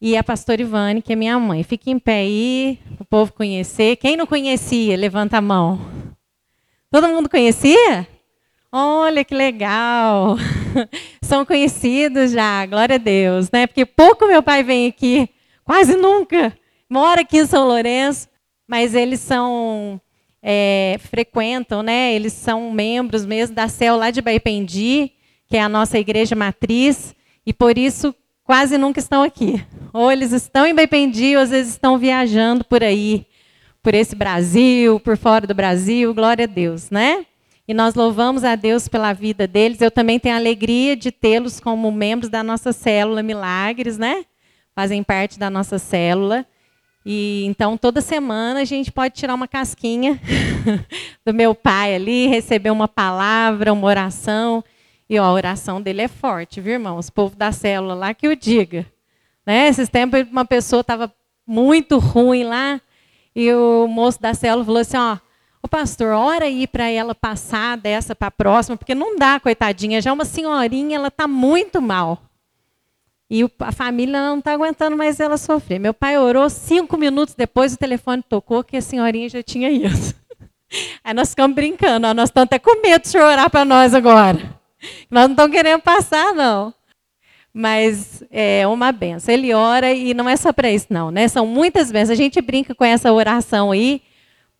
e a pastora Ivane, que é minha mãe. Fique em pé aí, o povo conhecer. Quem não conhecia, levanta a mão. Todo mundo conhecia? Olha que legal. São conhecidos já, glória a Deus, né? Porque pouco meu pai vem aqui, quase nunca. Mora aqui em São Lourenço, mas eles são é, frequentam, né? Eles são membros mesmo da CEL lá de Baipendi, que é a nossa igreja matriz, e por isso quase nunca estão aqui. Ou eles estão em Baipendi, ou às vezes estão viajando por aí, por esse Brasil, por fora do Brasil, glória a Deus, né? E nós louvamos a Deus pela vida deles. Eu também tenho a alegria de tê-los como membros da nossa célula Milagres, né? Fazem parte da nossa célula. E então toda semana a gente pode tirar uma casquinha do meu pai ali, receber uma palavra, uma oração. E ó, a oração dele é forte, viu, irmãos? O povo da célula lá que o diga. Né? Esses tempos uma pessoa estava muito ruim lá, e o moço da célula falou assim: ó, o pastor, ora aí para ela passar dessa para a próxima, porque não dá, coitadinha, já uma senhorinha, ela está muito mal. E a família não está aguentando mais ela sofrer. Meu pai orou, cinco minutos depois o telefone tocou, que a senhorinha já tinha ido. Aí nós ficamos brincando, ó, nós estamos até com medo de chorar para nós agora. Nós não estamos querendo passar, não. Mas é uma benção. Ele ora e não é só para isso, não. Né? São muitas bênçãos. A gente brinca com essa oração aí,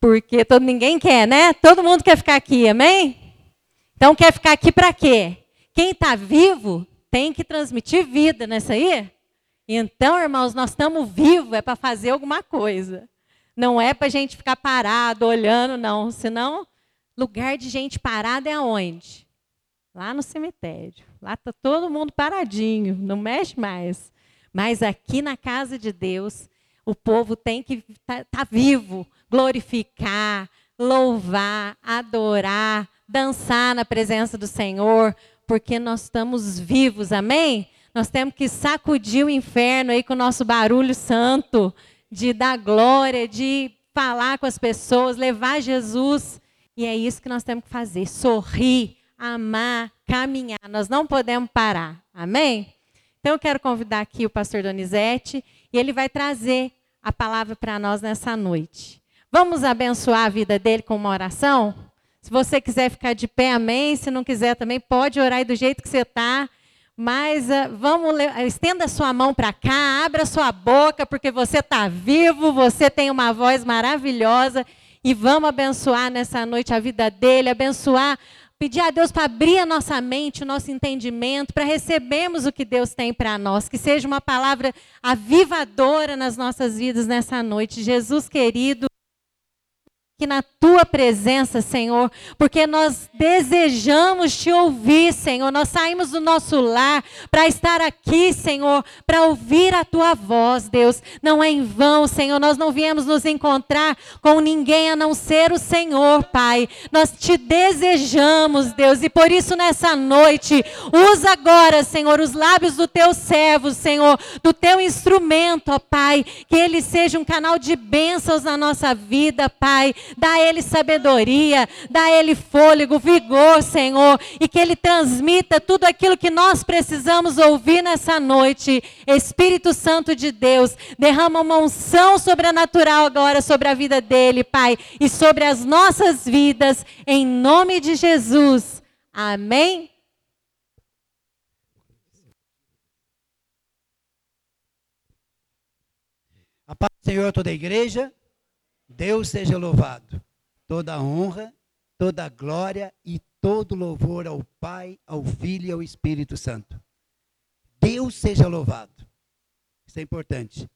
porque todo, ninguém quer, né? Todo mundo quer ficar aqui, amém? Então quer ficar aqui para quê? Quem está vivo tem que transmitir vida nessa aí. Então, irmãos, nós estamos vivos, é para fazer alguma coisa. Não é para a gente ficar parado, olhando, não. Senão, lugar de gente parada é aonde? Lá no cemitério. Lá está todo mundo paradinho, não mexe mais. Mas aqui na casa de Deus, o povo tem que estar tá, tá vivo, glorificar, louvar, adorar, dançar na presença do Senhor, porque nós estamos vivos, amém? Nós temos que sacudir o inferno aí com o nosso barulho santo, de dar glória, de falar com as pessoas, levar Jesus. E é isso que nós temos que fazer: sorrir, amar, caminhar. Nós não podemos parar. Amém? Então eu quero convidar aqui o pastor Donizete e ele vai trazer a palavra para nós nessa noite. Vamos abençoar a vida dele com uma oração? Se você quiser ficar de pé, amém. Se não quiser também, pode orar aí do jeito que você está. Mas uh, vamos, estenda sua mão para cá, abra sua boca, porque você está vivo, você tem uma voz maravilhosa. E vamos abençoar nessa noite a vida dele, abençoar Pedir a Deus para abrir a nossa mente, o nosso entendimento, para recebermos o que Deus tem para nós. Que seja uma palavra avivadora nas nossas vidas nessa noite. Jesus querido aqui na tua presença, Senhor, porque nós desejamos te ouvir, Senhor. Nós saímos do nosso lar para estar aqui, Senhor, para ouvir a tua voz, Deus. Não é em vão, Senhor. Nós não viemos nos encontrar com ninguém a não ser o Senhor, Pai. Nós te desejamos, Deus, e por isso nessa noite, usa agora, Senhor, os lábios do teu servo, Senhor, do teu instrumento, ó Pai, que ele seja um canal de bênçãos na nossa vida, Pai dá a Ele sabedoria, dá a Ele fôlego, vigor, Senhor, e que Ele transmita tudo aquilo que nós precisamos ouvir nessa noite. Espírito Santo de Deus, derrama uma unção sobrenatural agora sobre a vida dele, Pai, e sobre as nossas vidas, em nome de Jesus. Amém. A paz do Senhor, toda a igreja. Deus seja louvado. Toda honra, toda glória e todo louvor ao Pai, ao Filho e ao Espírito Santo. Deus seja louvado. Isso é importante.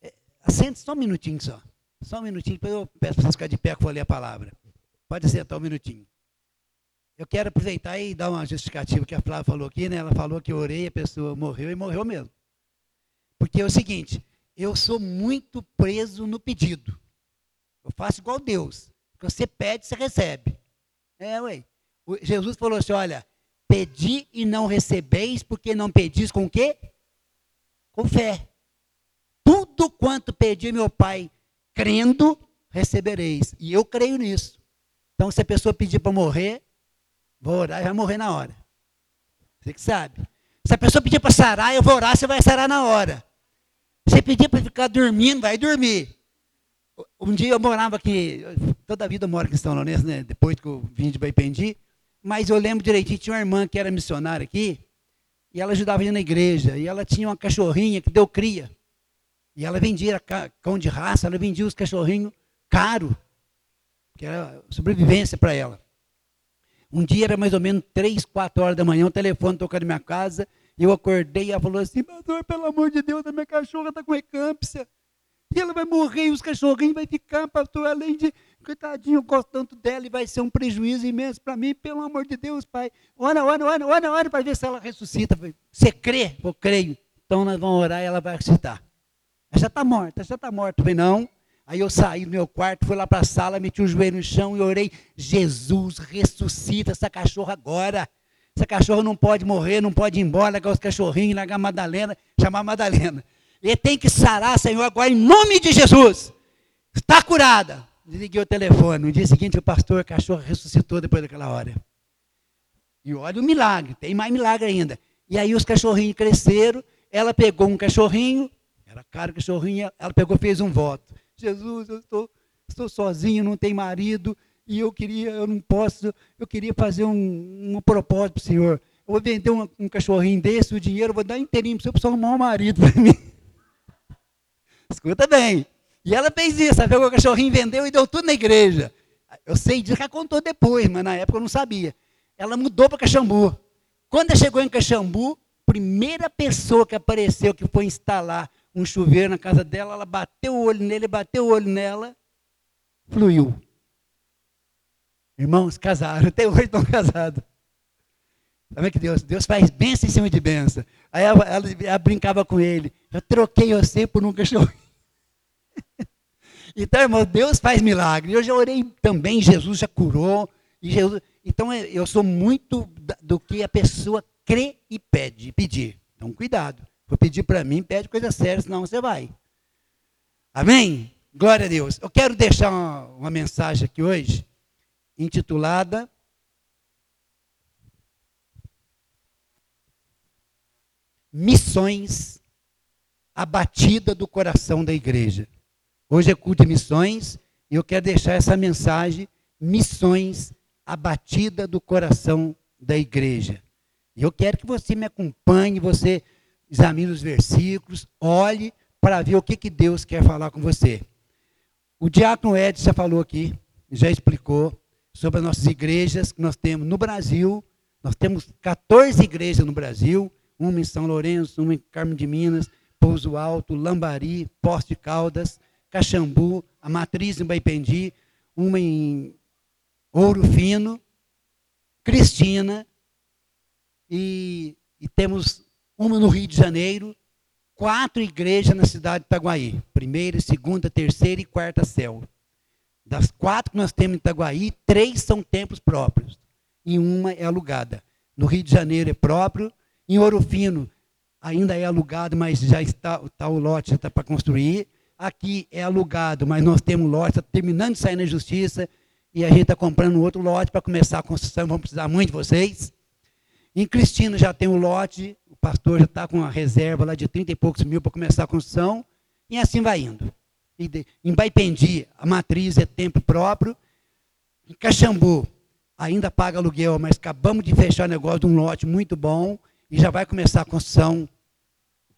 É, assente só um minutinho só. Só um minutinho, depois eu peço para vocês ficarem de pé que eu vou ler a palavra. Pode assentar um minutinho. Eu quero aproveitar e dar uma justificativa que a Flávia falou aqui, né? Ela falou que eu orei, a pessoa morreu e morreu mesmo. Porque é o seguinte, eu sou muito preso no pedido. Eu faço igual Deus. Você pede, você recebe. É, ué. Jesus falou assim: olha, pedi e não recebeis, porque não pedis com quê? Com fé. Tudo quanto pedi meu Pai, crendo, recebereis. E eu creio nisso. Então, se a pessoa pedir para morrer, vou orar e vai morrer na hora. Você que sabe. Se a pessoa pedir para sarar, eu vou orar, você vai sarar na hora. Você pedia para ficar dormindo, vai dormir. Um dia eu morava aqui, toda a vida eu moro aqui em São Lourenço, né? depois que eu vim de Baipendi, mas eu lembro direitinho, tinha uma irmã que era missionária aqui, e ela ajudava na igreja, e ela tinha uma cachorrinha que deu cria. E ela vendia cão de raça, ela vendia os cachorrinhos caro, que era sobrevivência para ela. Um dia era mais ou menos três, quatro horas da manhã, o telefone tocando na minha casa, e eu acordei e ela falou assim, pelo amor de Deus, a minha cachorra está com ecâmpsia. Ela vai morrer e os cachorrinhos vai ficar, pastor, além de, coitadinho, eu gosto tanto dela e vai ser um prejuízo imenso para mim, pelo amor de Deus, pai. Ora, ora, ora, ora, ora para ver se ela ressuscita. Você crê? Eu creio. Então nós vamos orar e ela vai ressuscitar. Ela já está morta, já está morta. Falei, não. Aí eu saí do meu quarto, fui lá para a sala, meti o joelho no chão e orei, Jesus, ressuscita essa cachorra agora. Essa cachorra não pode morrer, não pode ir embora, largar os cachorrinhos, largar a Madalena, chamar a Madalena. Ele tem que sarar, Senhor, agora em nome de Jesus. Está curada. Desliguei o telefone. No dia seguinte, o pastor cachorro ressuscitou depois daquela hora. E olha o milagre, tem mais milagre ainda. E aí os cachorrinhos cresceram, ela pegou um cachorrinho, era caro o cachorrinho, ela pegou fez um voto. Jesus, eu estou, estou sozinho, não tenho marido, e eu queria, eu não posso, eu queria fazer um, um propósito para o Senhor. Eu vou vender um, um, cachorrinho desse, o dinheiro, vou dar inteirinho para o Senhor, para arrumar um marido para mim. Escuta bem. E ela fez isso, ela pegou o cachorrinho, vendeu e deu tudo na igreja. Eu sei disso ela contou depois, mas na época eu não sabia. Ela mudou para Caxambu. Quando ela chegou em Caxambu, primeira pessoa que apareceu, que foi instalar um chuveiro na casa dela, ela bateu o olho nele, bateu o olho nela, fluiu. Irmãos, casaram, até hoje estão casados. Sabe que Deus? Deus faz bênção em cima de bênção. Aí ela, ela, ela brincava com ele. Eu troquei você por um cachorro. Então, irmão, Deus faz milagre. Eu já orei também, Jesus já curou. Jesus, então, é, eu sou muito do que a pessoa crê e pede, pedir. Então, cuidado. Vou pedir para mim, pede coisa séria, senão você vai. Amém? Glória a Deus. Eu quero deixar uma, uma mensagem aqui hoje, intitulada Missões abatida do coração da igreja. Hoje é culto de missões e eu quero deixar essa mensagem: missões abatida do coração da igreja. E eu quero que você me acompanhe, você examine os versículos, olhe para ver o que, que Deus quer falar com você. O diácono Ed já falou aqui, já explicou sobre as nossas igrejas que nós temos no Brasil. Nós temos 14 igrejas no Brasil, uma em São Lourenço, uma em Carmo de Minas, Pouso Alto, Lambari, de Caldas, Caxambu, a Matriz em Baipendi, uma em Ouro Fino, Cristina, e, e temos uma no Rio de Janeiro, quatro igrejas na cidade de Itaguaí. Primeira, segunda, terceira e quarta céu. Das quatro que nós temos em Itaguaí, três são templos próprios. E uma é alugada. No Rio de Janeiro é próprio. Em Ouro Fino ainda é alugado, mas já está, está o lote já está para construir. Aqui é alugado, mas nós temos lote, está terminando de sair na justiça, e a gente está comprando outro lote para começar a construção, vamos precisar muito de vocês. Em Cristina já tem um lote, o pastor já está com uma reserva lá de 30 e poucos mil para começar a construção, e assim vai indo. Em Baipendi, a matriz é tempo próprio. Em Caxambu, ainda paga aluguel, mas acabamos de fechar o negócio de um lote muito bom e já vai começar a construção.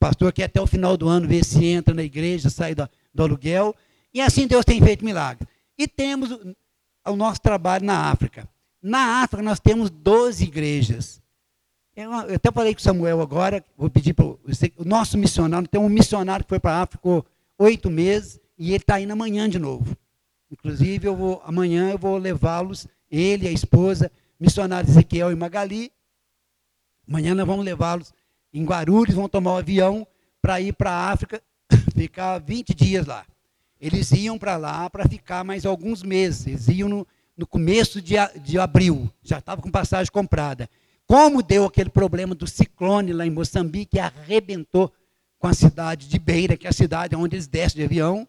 Pastor quer até o final do ano ver se entra na igreja, sai do, do aluguel. E assim Deus tem feito milagre. E temos o, o nosso trabalho na África. Na África nós temos 12 igrejas. Eu, eu até falei com o Samuel agora, vou pedir para o nosso missionário, tem um missionário que foi para a África oito meses e ele está indo amanhã de novo. Inclusive, eu vou, amanhã eu vou levá-los, ele a esposa, missionário Ezequiel e Magali, Amanhã nós vamos levá-los em Guarulhos, vão tomar o um avião para ir para a África, ficar 20 dias lá. Eles iam para lá para ficar mais alguns meses. Eles iam no, no começo de, de abril, já estava com passagem comprada. Como deu aquele problema do ciclone lá em Moçambique, arrebentou com a cidade de Beira, que é a cidade onde eles descem de avião,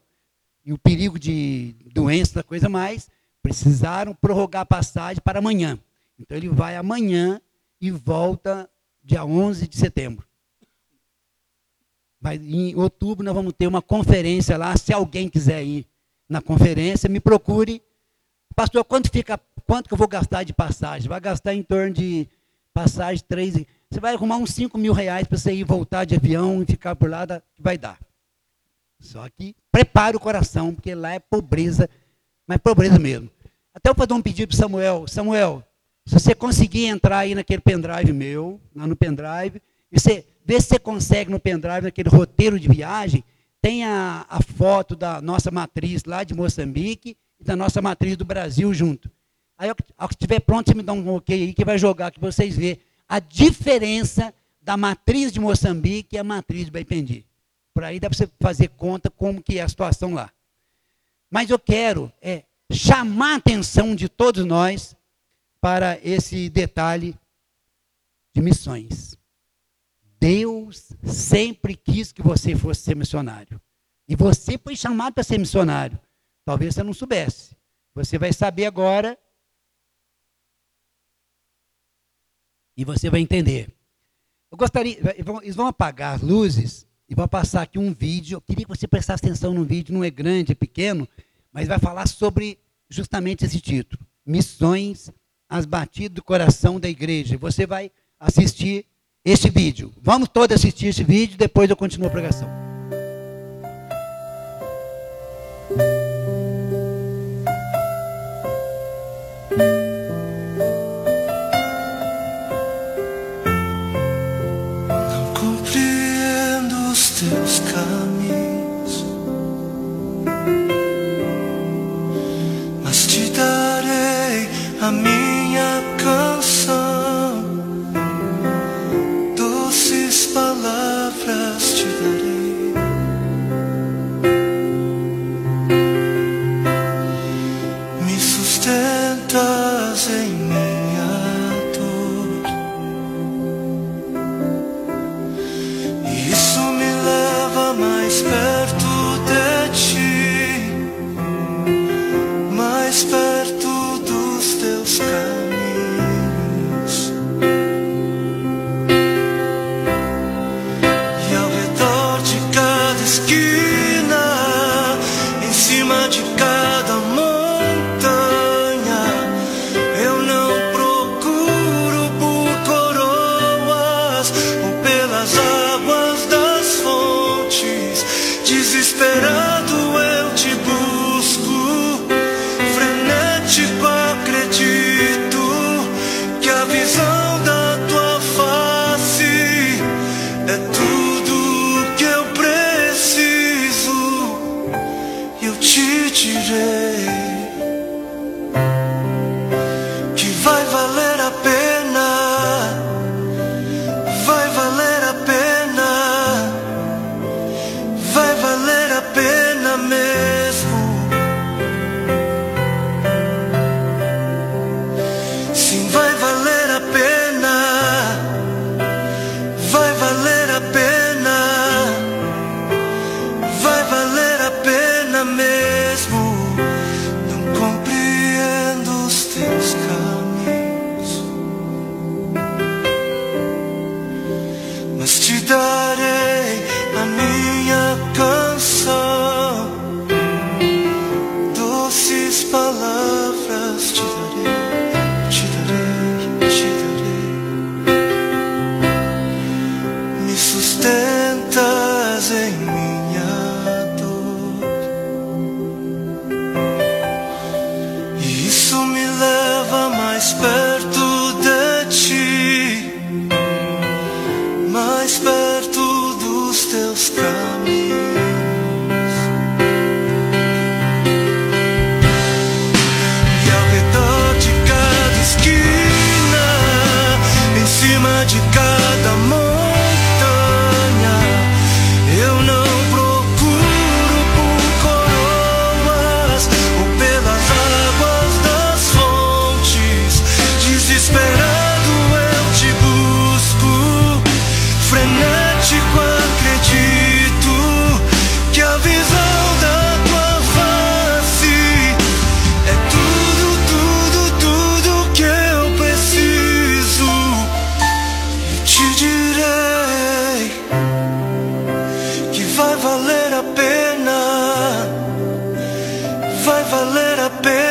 e o perigo de doença, coisa mais, precisaram prorrogar a passagem para amanhã. Então ele vai amanhã e volta dia 11 de setembro. Vai, em outubro nós vamos ter uma conferência lá. Se alguém quiser ir na conferência, me procure. Pastor, quanto fica, quanto que eu vou gastar de passagem? Vai gastar em torno de passagem três. Você vai arrumar uns 5 mil reais para você ir voltar de avião e ficar por lá, vai dar. Só que prepare o coração, porque lá é pobreza, mas pobreza mesmo. Até eu vou fazer um pedido para Samuel. Samuel, se você conseguir entrar aí naquele pendrive meu, lá no pendrive, e você vê se você consegue no pendrive, naquele roteiro de viagem, tem a, a foto da nossa matriz lá de Moçambique e da nossa matriz do Brasil junto. Aí, ao que estiver pronto, você me dá um ok aí que vai jogar, que vocês vê a diferença da matriz de Moçambique e a matriz de Baipendi. Por aí dá para você fazer conta como que é a situação lá. Mas eu quero é, chamar a atenção de todos nós para esse detalhe de missões. Deus sempre quis que você fosse ser missionário. E você foi chamado para ser missionário. Talvez você não soubesse. Você vai saber agora. E você vai entender. Eu gostaria. Eles vão apagar as luzes e vão passar aqui um vídeo. Eu queria que você prestasse atenção no vídeo. Não é grande, é pequeno, mas vai falar sobre justamente esse título: Missões as batidas do coração da igreja. Você vai assistir este vídeo. Vamos todos assistir esse vídeo, depois eu continuo a pregação. love is on. a little bit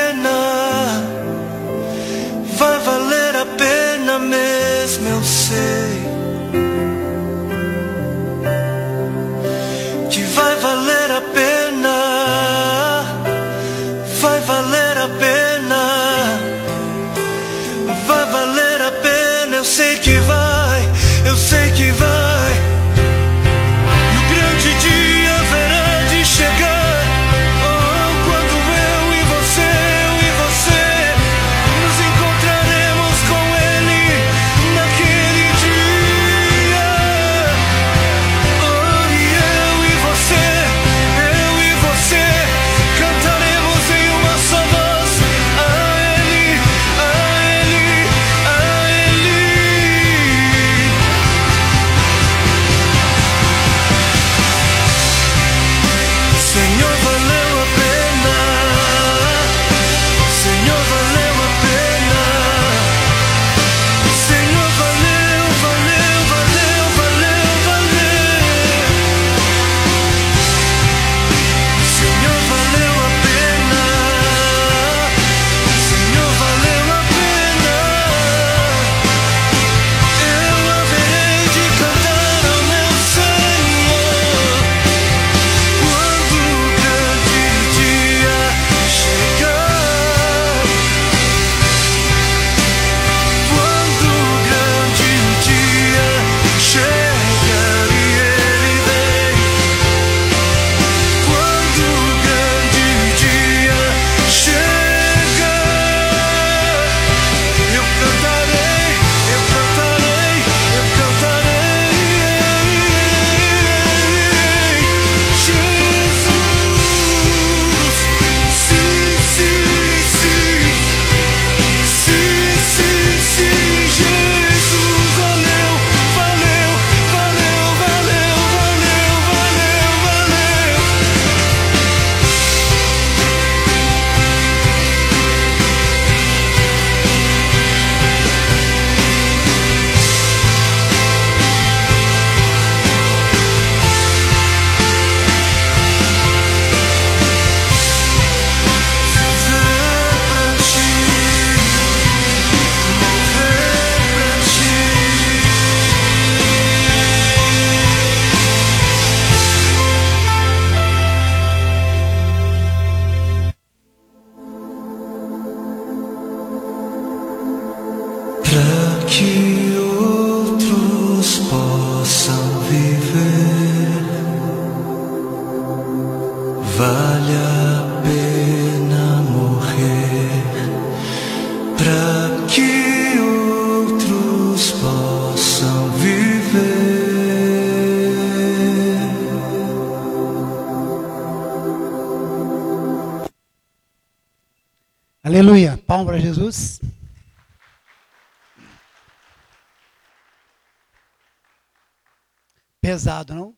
Pesado, não?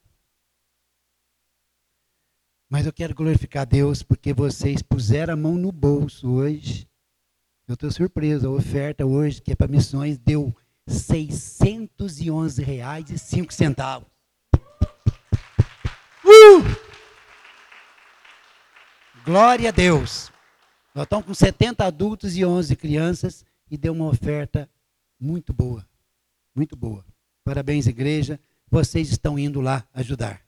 Mas eu quero glorificar a Deus porque vocês puseram a mão no bolso hoje. Eu estou surpreso. A oferta hoje, que é para missões, deu 611 reais e cinco centavos. Uh! Glória a Deus. Nós estamos com 70 adultos e 11 crianças e deu uma oferta muito boa. Muito boa. Parabéns, igreja. Vocês estão indo lá ajudar.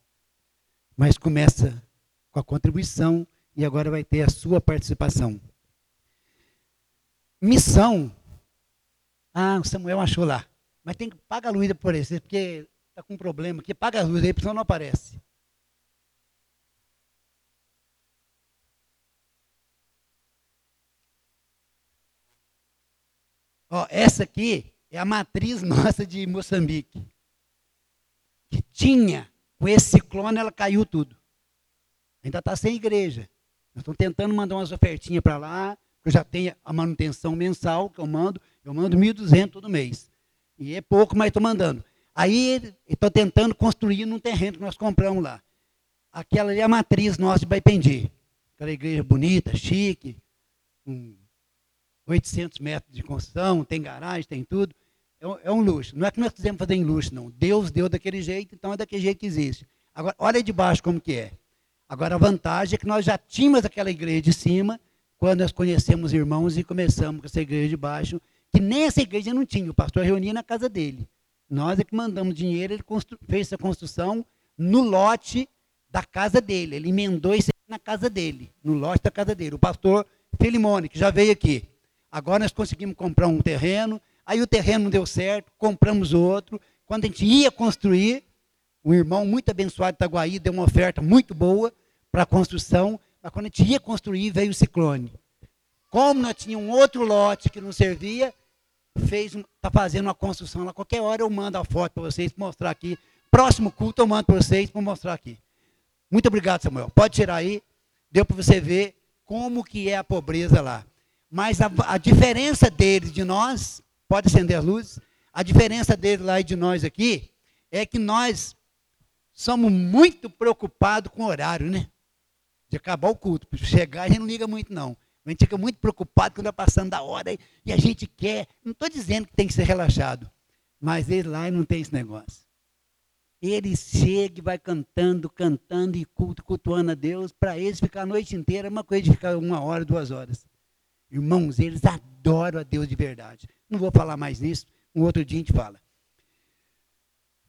Mas começa com a contribuição e agora vai ter a sua participação. Missão. Ah, o Samuel achou lá. Mas tem que pagar a luz por esse, porque está com um problema aqui. Paga a luz aí, senão não aparece. Ó, essa aqui é a matriz nossa de Moçambique. Que tinha, com esse ciclone, ela caiu tudo. Ainda está sem igreja. Nós estamos tentando mandar umas ofertinhas para lá. Eu já tenho a manutenção mensal que eu mando. Eu mando 1.200 todo mês. E é pouco, mas estou mandando. Aí estou tentando construir num terreno que nós compramos lá. Aquela ali é a matriz nossa de Baipendi. Aquela igreja bonita, chique, com 800 metros de construção, tem garagem, tem tudo. É um, é um luxo. Não é que nós quisemos fazer em luxo, não. Deus deu daquele jeito, então é daquele jeito que existe. Agora, olha de baixo como que é. Agora, a vantagem é que nós já tínhamos aquela igreja de cima, quando nós conhecemos irmãos e começamos com essa igreja de baixo, que nem essa igreja não tinha, o pastor reunia na casa dele. Nós é que mandamos dinheiro, ele fez essa construção no lote da casa dele. Ele emendou isso na casa dele, no lote da casa dele. O pastor Filimone, que já veio aqui. Agora nós conseguimos comprar um terreno, aí o terreno não deu certo, compramos outro. Quando a gente ia construir, um irmão muito abençoado de Itaguaí deu uma oferta muito boa para a construção, mas quando a gente ia construir, veio o ciclone. Como nós tínhamos um outro lote que não servia, fez está fazendo uma construção lá. Qualquer hora eu mando a foto para vocês para mostrar aqui. Próximo culto eu mando para vocês para mostrar aqui. Muito obrigado, Samuel. Pode tirar aí. Deu para você ver como que é a pobreza lá. Mas a, a, diferença deles de nós, pode acender as luzes, a diferença deles lá e de nós aqui, é que nós somos muito preocupados com o horário, né? De acabar o culto. Chegar, a gente não liga muito, não. A gente fica muito preocupado quando está passando da hora e a gente quer. Não estou dizendo que tem que ser relaxado, mas ele lá não tem esse negócio. Ele chega e vai cantando, cantando e culto, cultuando a Deus. Para eles ficar a noite inteira é uma coisa de ficar uma hora, duas horas. Irmãos, eles adoram a Deus de verdade. Não vou falar mais nisso, um outro dia a gente fala.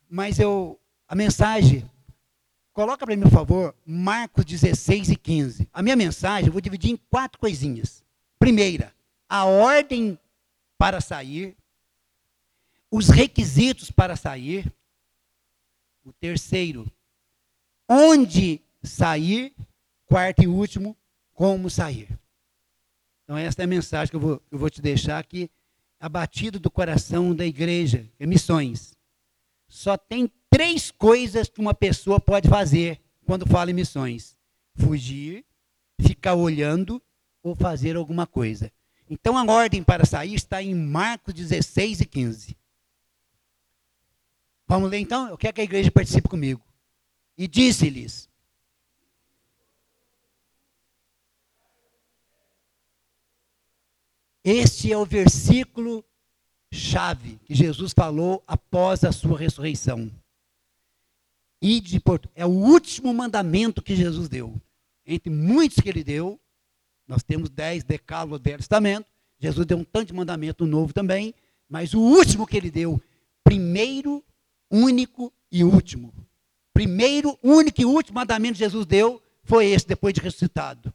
Mas eu, a mensagem, coloca para mim, por favor, Marcos 16 e 15. A minha mensagem eu vou dividir em quatro coisinhas. Primeira, a ordem para sair, os requisitos para sair, o terceiro, onde sair. Quarto e último, como sair. Então, essa é a mensagem que eu vou, eu vou te deixar aqui, abatido do coração da igreja, é missões. Só tem três coisas que uma pessoa pode fazer quando fala em missões: fugir, ficar olhando ou fazer alguma coisa. Então, a ordem para sair está em Marcos 16 e 15. Vamos ler então? Eu quero que a igreja participe comigo. E disse-lhes: Este é o versículo chave que Jesus falou após a sua ressurreição. Ide por, é o último mandamento que Jesus deu. Entre muitos que ele deu, nós temos dez decálogos do Velho Testamento. Jesus deu um tanto de mandamento novo também, mas o último que ele deu, primeiro único e último. Primeiro, único e último mandamento que Jesus deu foi esse, depois de ressuscitado.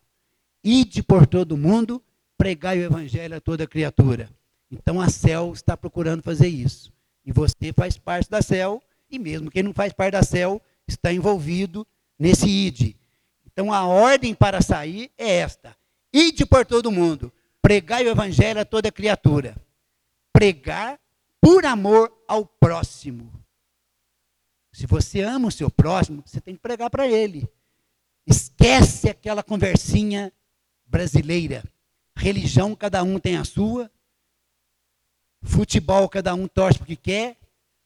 Ide por todo mundo, pregai o evangelho a toda criatura. Então a céu está procurando fazer isso. E você faz parte da céu, e mesmo quem não faz parte da céu está envolvido nesse ide. Então a ordem para sair é esta: ide por todo mundo, pregai o evangelho a toda criatura. Pregar por amor ao próximo. Se você ama o seu próximo, você tem que pregar para ele. Esquece aquela conversinha brasileira. Religião, cada um tem a sua. Futebol, cada um torce porque quer.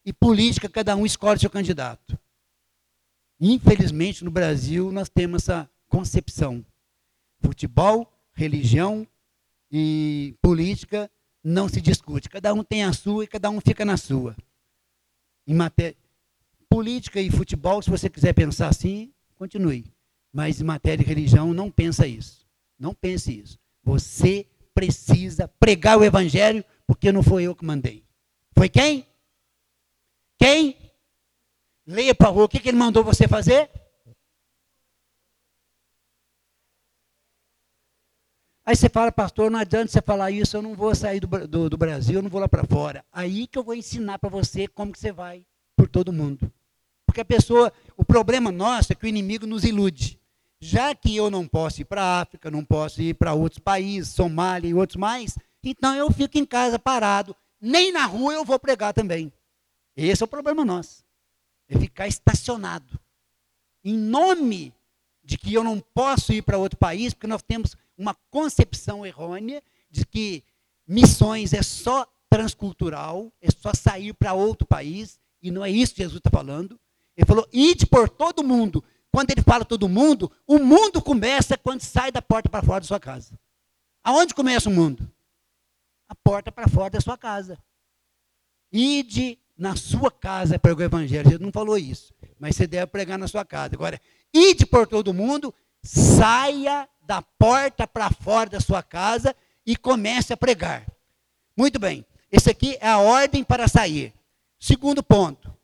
E política, cada um escolhe seu candidato. Infelizmente, no Brasil, nós temos essa concepção. Futebol, religião e política não se discute. Cada um tem a sua e cada um fica na sua. Em matéria, política e futebol, se você quiser pensar assim, continue. Mas em matéria de religião, não pensa isso. Não pense isso. Você precisa pregar o evangelho, porque não foi eu que mandei. Foi quem? Quem? Leia, por o que, que ele mandou você fazer? Aí você fala, pastor, não adianta você falar isso, eu não vou sair do, do, do Brasil, eu não vou lá para fora. Aí que eu vou ensinar para você como que você vai por todo mundo. Porque a pessoa, o problema nosso é que o inimigo nos ilude. Já que eu não posso ir para a África, não posso ir para outros países, Somália e outros mais, então eu fico em casa parado. Nem na rua eu vou pregar também. Esse é o problema nosso. É ficar estacionado. Em nome de que eu não posso ir para outro país, porque nós temos uma concepção errônea de que missões é só transcultural, é só sair para outro país, e não é isso que Jesus está falando. Ele falou, ide por todo mundo. Quando ele fala todo mundo, o mundo começa quando sai da porta para fora da sua casa. Aonde começa o mundo? A porta para fora da sua casa. Ide na sua casa pregar o evangelho. Jesus não falou isso, mas você deve pregar na sua casa. Agora, ide por todo mundo, saia da porta para fora da sua casa e comece a pregar. Muito bem. Esse aqui é a ordem para sair. Segundo ponto,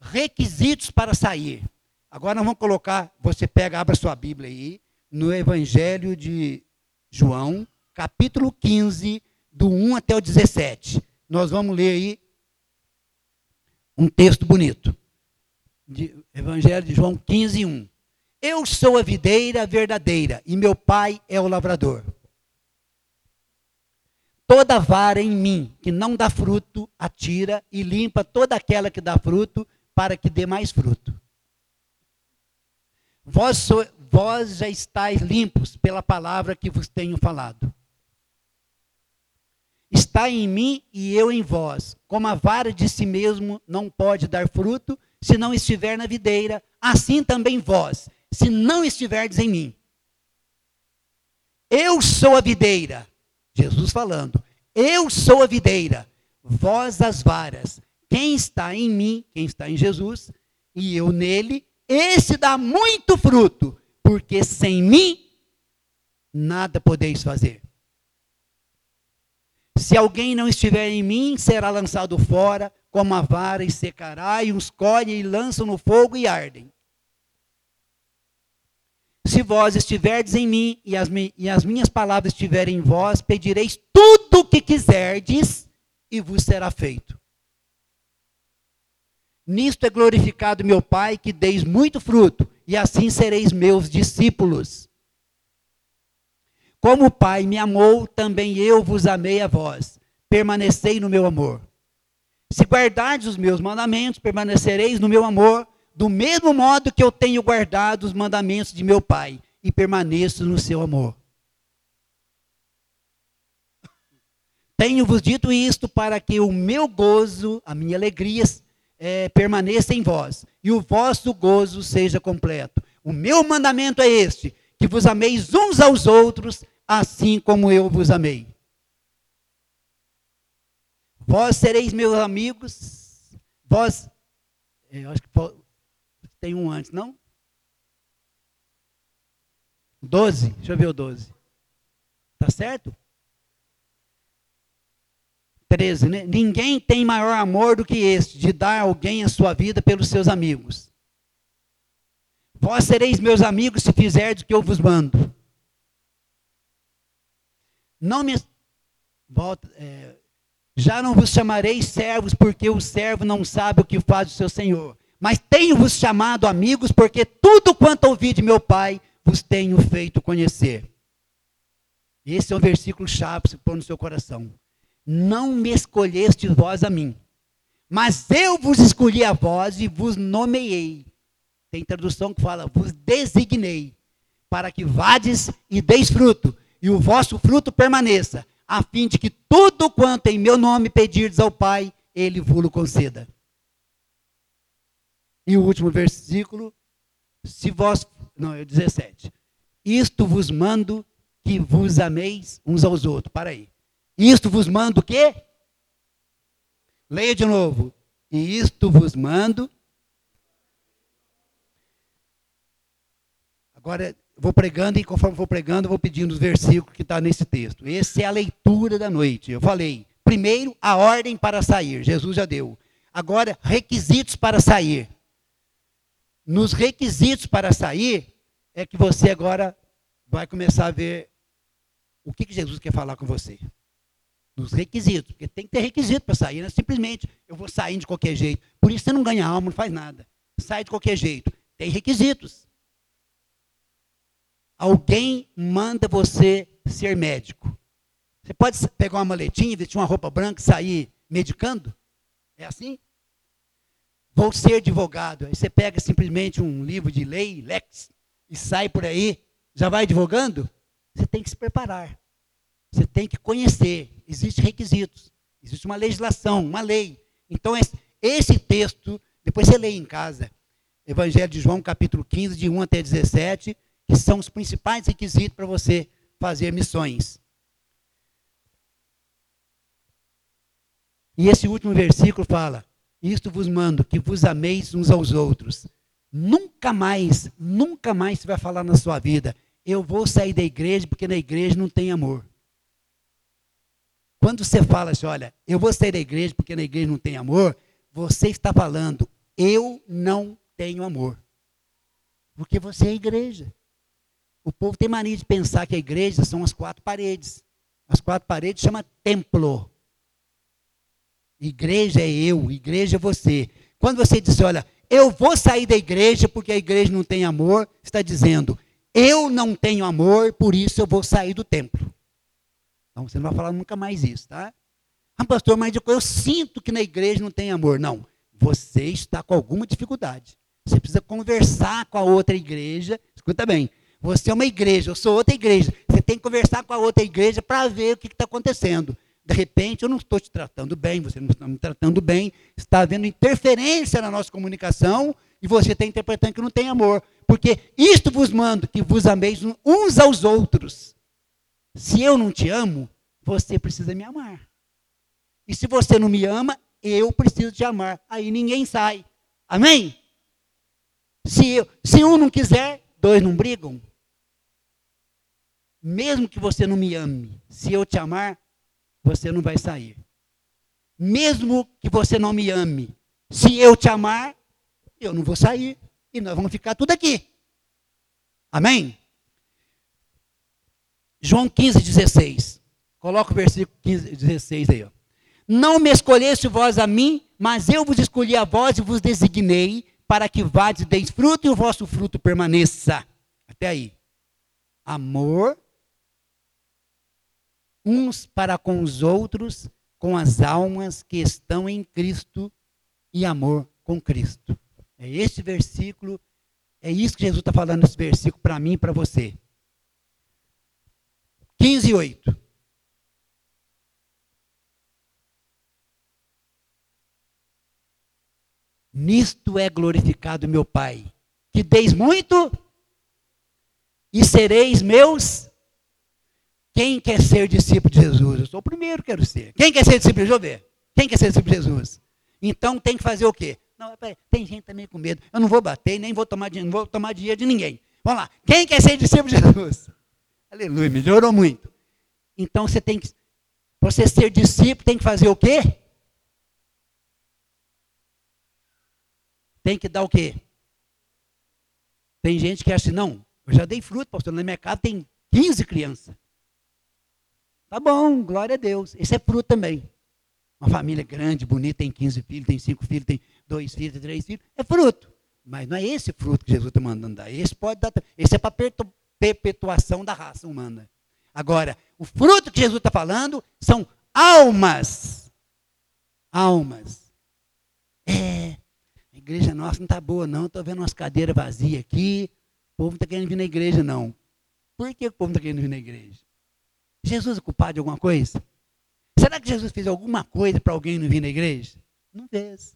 requisitos para sair. Agora nós vamos colocar, você pega, abra sua Bíblia aí, no Evangelho de João, capítulo 15, do 1 até o 17. Nós vamos ler aí um texto bonito. De Evangelho de João 15, 1. Eu sou a videira verdadeira e meu pai é o lavrador. Toda vara em mim que não dá fruto, atira e limpa toda aquela que dá fruto, para que dê mais fruto. Vós, vós já estáis limpos pela palavra que vos tenho falado. Está em mim e eu em vós. Como a vara de si mesmo não pode dar fruto, se não estiver na videira, assim também vós, se não estiverdes em mim. Eu sou a videira. Jesus falando. Eu sou a videira, vós as varas. Quem está em mim, quem está em Jesus, e eu nele, esse dá muito fruto, porque sem mim nada podeis fazer. Se alguém não estiver em mim, será lançado fora, como a vara, e secará, e os colhem e lançam no fogo e ardem. Se vós estiverdes em mim e as, e as minhas palavras estiverem em vós, pedireis tudo o que quiserdes e vos será feito. Nisto é glorificado meu Pai, que deis muito fruto, e assim sereis meus discípulos. Como o Pai me amou, também eu vos amei a vós. Permanecei no meu amor. Se guardardes os meus mandamentos, permanecereis no meu amor, do mesmo modo que eu tenho guardado os mandamentos de meu Pai e permaneço no seu amor. Tenho-vos dito isto para que o meu gozo, a minha alegria, é, permaneça em vós e o vosso gozo seja completo. O meu mandamento é este: que vos ameis uns aos outros, assim como eu vos amei. Vós sereis meus amigos, vós, é, eu acho que tem um antes, não? Doze, deixa eu ver o doze. Tá certo? 13, né? Ninguém tem maior amor do que este, de dar alguém a sua vida pelos seus amigos. Vós sereis meus amigos se fizerdes o que eu vos mando. Não me. Volta, é, já não vos chamarei servos, porque o servo não sabe o que faz o seu senhor. Mas tenho-vos chamado amigos, porque tudo quanto ouvi de meu Pai vos tenho feito conhecer. Esse é um versículo chave para pôr no seu coração. Não me escolheste vós a mim, mas eu vos escolhi a vós e vos nomeei. Tem tradução que fala, vos designei, para que vades e deis fruto, e o vosso fruto permaneça, a fim de que tudo quanto em meu nome pedirdes ao Pai, ele vos conceda. E o último versículo, se vós, não, é 17. Isto vos mando que vos ameis uns aos outros. Para aí. Isto vos mando o quê? Leia de novo. E isto vos mando. Agora, vou pregando e conforme vou pregando, vou pedindo os versículos que está nesse texto. Essa é a leitura da noite. Eu falei, primeiro, a ordem para sair. Jesus já deu. Agora, requisitos para sair nos requisitos para sair, é que você agora vai começar a ver o que, que Jesus quer falar com você. Nos requisitos, porque tem que ter requisito para sair, não é simplesmente eu vou sair de qualquer jeito. Por isso você não ganha alma, não faz nada. Sai de qualquer jeito. Tem requisitos. Alguém manda você ser médico. Você pode pegar uma maletinha, vestir uma roupa branca e sair medicando? É assim? vou ser advogado. Aí você pega simplesmente um livro de lei, lex, e sai por aí, já vai advogando? Você tem que se preparar. Você tem que conhecer. Existem requisitos. Existe uma legislação, uma lei. Então, esse, texto, depois você lê em casa, Evangelho de João, capítulo 15, de 1 até 17, que são os principais requisitos para você fazer missões. E esse último versículo fala: isto vos mando, que vos ameis uns aos outros. Nunca mais, nunca mais você vai falar na sua vida. eu vou sair da igreja porque na igreja não tem amor. Quando você fala assim, olha, eu vou sair da igreja porque na igreja não tem amor, você está falando, eu não tenho amor. Porque você é igreja. O povo tem mania de pensar que a igreja são as quatro paredes. As quatro paredes chama templo. Igreja é eu, igreja é você. Quando você diz, olha, eu vou sair da igreja porque a igreja não tem amor, está dizendo, eu não tenho amor, por isso eu vou sair do templo. Então você não vai falar nunca mais isso, tá? Ah, pastor, mas eu sinto que na igreja não tem amor. Não, você está com alguma dificuldade. Você precisa conversar com a outra igreja. Escuta bem, você é uma igreja, eu sou outra igreja. Você tem que conversar com a outra igreja para ver o que está acontecendo. De repente, eu não estou te tratando bem, você não está me tratando bem, está havendo interferência na nossa comunicação e você está interpretando que não tem amor. Porque isto vos mando, que vos ameis uns aos outros. Se eu não te amo, você precisa me amar. E se você não me ama, eu preciso te amar. Aí ninguém sai. Amém? Se, eu, se um não quiser, dois não brigam. Mesmo que você não me ame, se eu te amar, você não vai sair. Mesmo que você não me ame, se eu te amar, eu não vou sair. E nós vamos ficar tudo aqui. Amém? João 15, 16. Coloca o versículo 15, 16 aí. Ó. Não me escolheste vós a mim, mas eu vos escolhi a vós e vos designei para que vades e deis fruto e o vosso fruto permaneça. Até aí. Amor uns para com os outros, com as almas que estão em Cristo e amor com Cristo. É esse versículo, é isso que Jesus está falando nesse versículo para mim e para você. 15, 8. Nisto é glorificado meu Pai, que deis muito e sereis meus. Quem quer ser discípulo de Jesus? Eu sou o primeiro que quero ser. Quem quer ser discípulo? Deixa eu ver. Quem quer ser discípulo de Jesus? Então tem que fazer o quê? Não, peraí, tem gente também com medo. Eu não vou bater, nem vou tomar, não vou tomar dinheiro de ninguém. Vamos lá. Quem quer ser discípulo de Jesus? Aleluia, melhorou muito. Então você tem que, você ser discípulo, tem que fazer o quê? Tem que dar o quê? Tem gente que acha assim, não, eu já dei fruto, pastor, na minha casa tem 15 crianças. Tá bom, glória a Deus. Esse é fruto também. Uma família grande, bonita, tem 15 filhos, tem 5 filhos, tem 2 filhos, tem 3 filhos. É fruto. Mas não é esse fruto que Jesus está mandando dar. Esse pode dar. Esse é para perpetuação da raça humana. Agora, o fruto que Jesus está falando são almas. Almas. É, a igreja nossa não está boa, não. Estou vendo umas cadeiras vazias aqui. O povo não está querendo vir na igreja, não. Por que o povo não está querendo vir na igreja? Jesus é culpado de alguma coisa? Será que Jesus fez alguma coisa para alguém não vir na igreja? Não fez.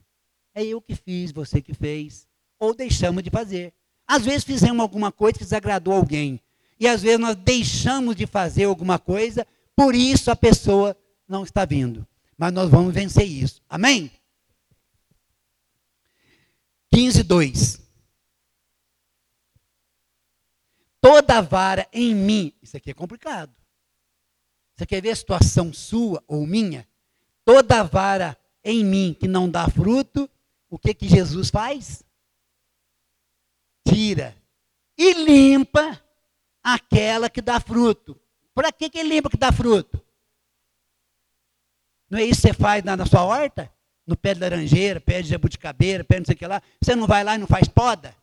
É eu que fiz, você que fez. Ou deixamos de fazer. Às vezes fizemos alguma coisa que desagradou alguém. E às vezes nós deixamos de fazer alguma coisa, por isso a pessoa não está vindo. Mas nós vamos vencer isso. Amém? 15, 2. Toda vara em mim. Isso aqui é complicado. Você quer ver a situação sua ou minha? Toda vara em mim que não dá fruto, o que que Jesus faz? Tira e limpa aquela que dá fruto. Para que que limpa que dá fruto? Não é isso que você faz na, na sua horta? No pé de laranjeira, pé de jabuticabeira, pé de não sei o que lá. Você não vai lá e não faz poda?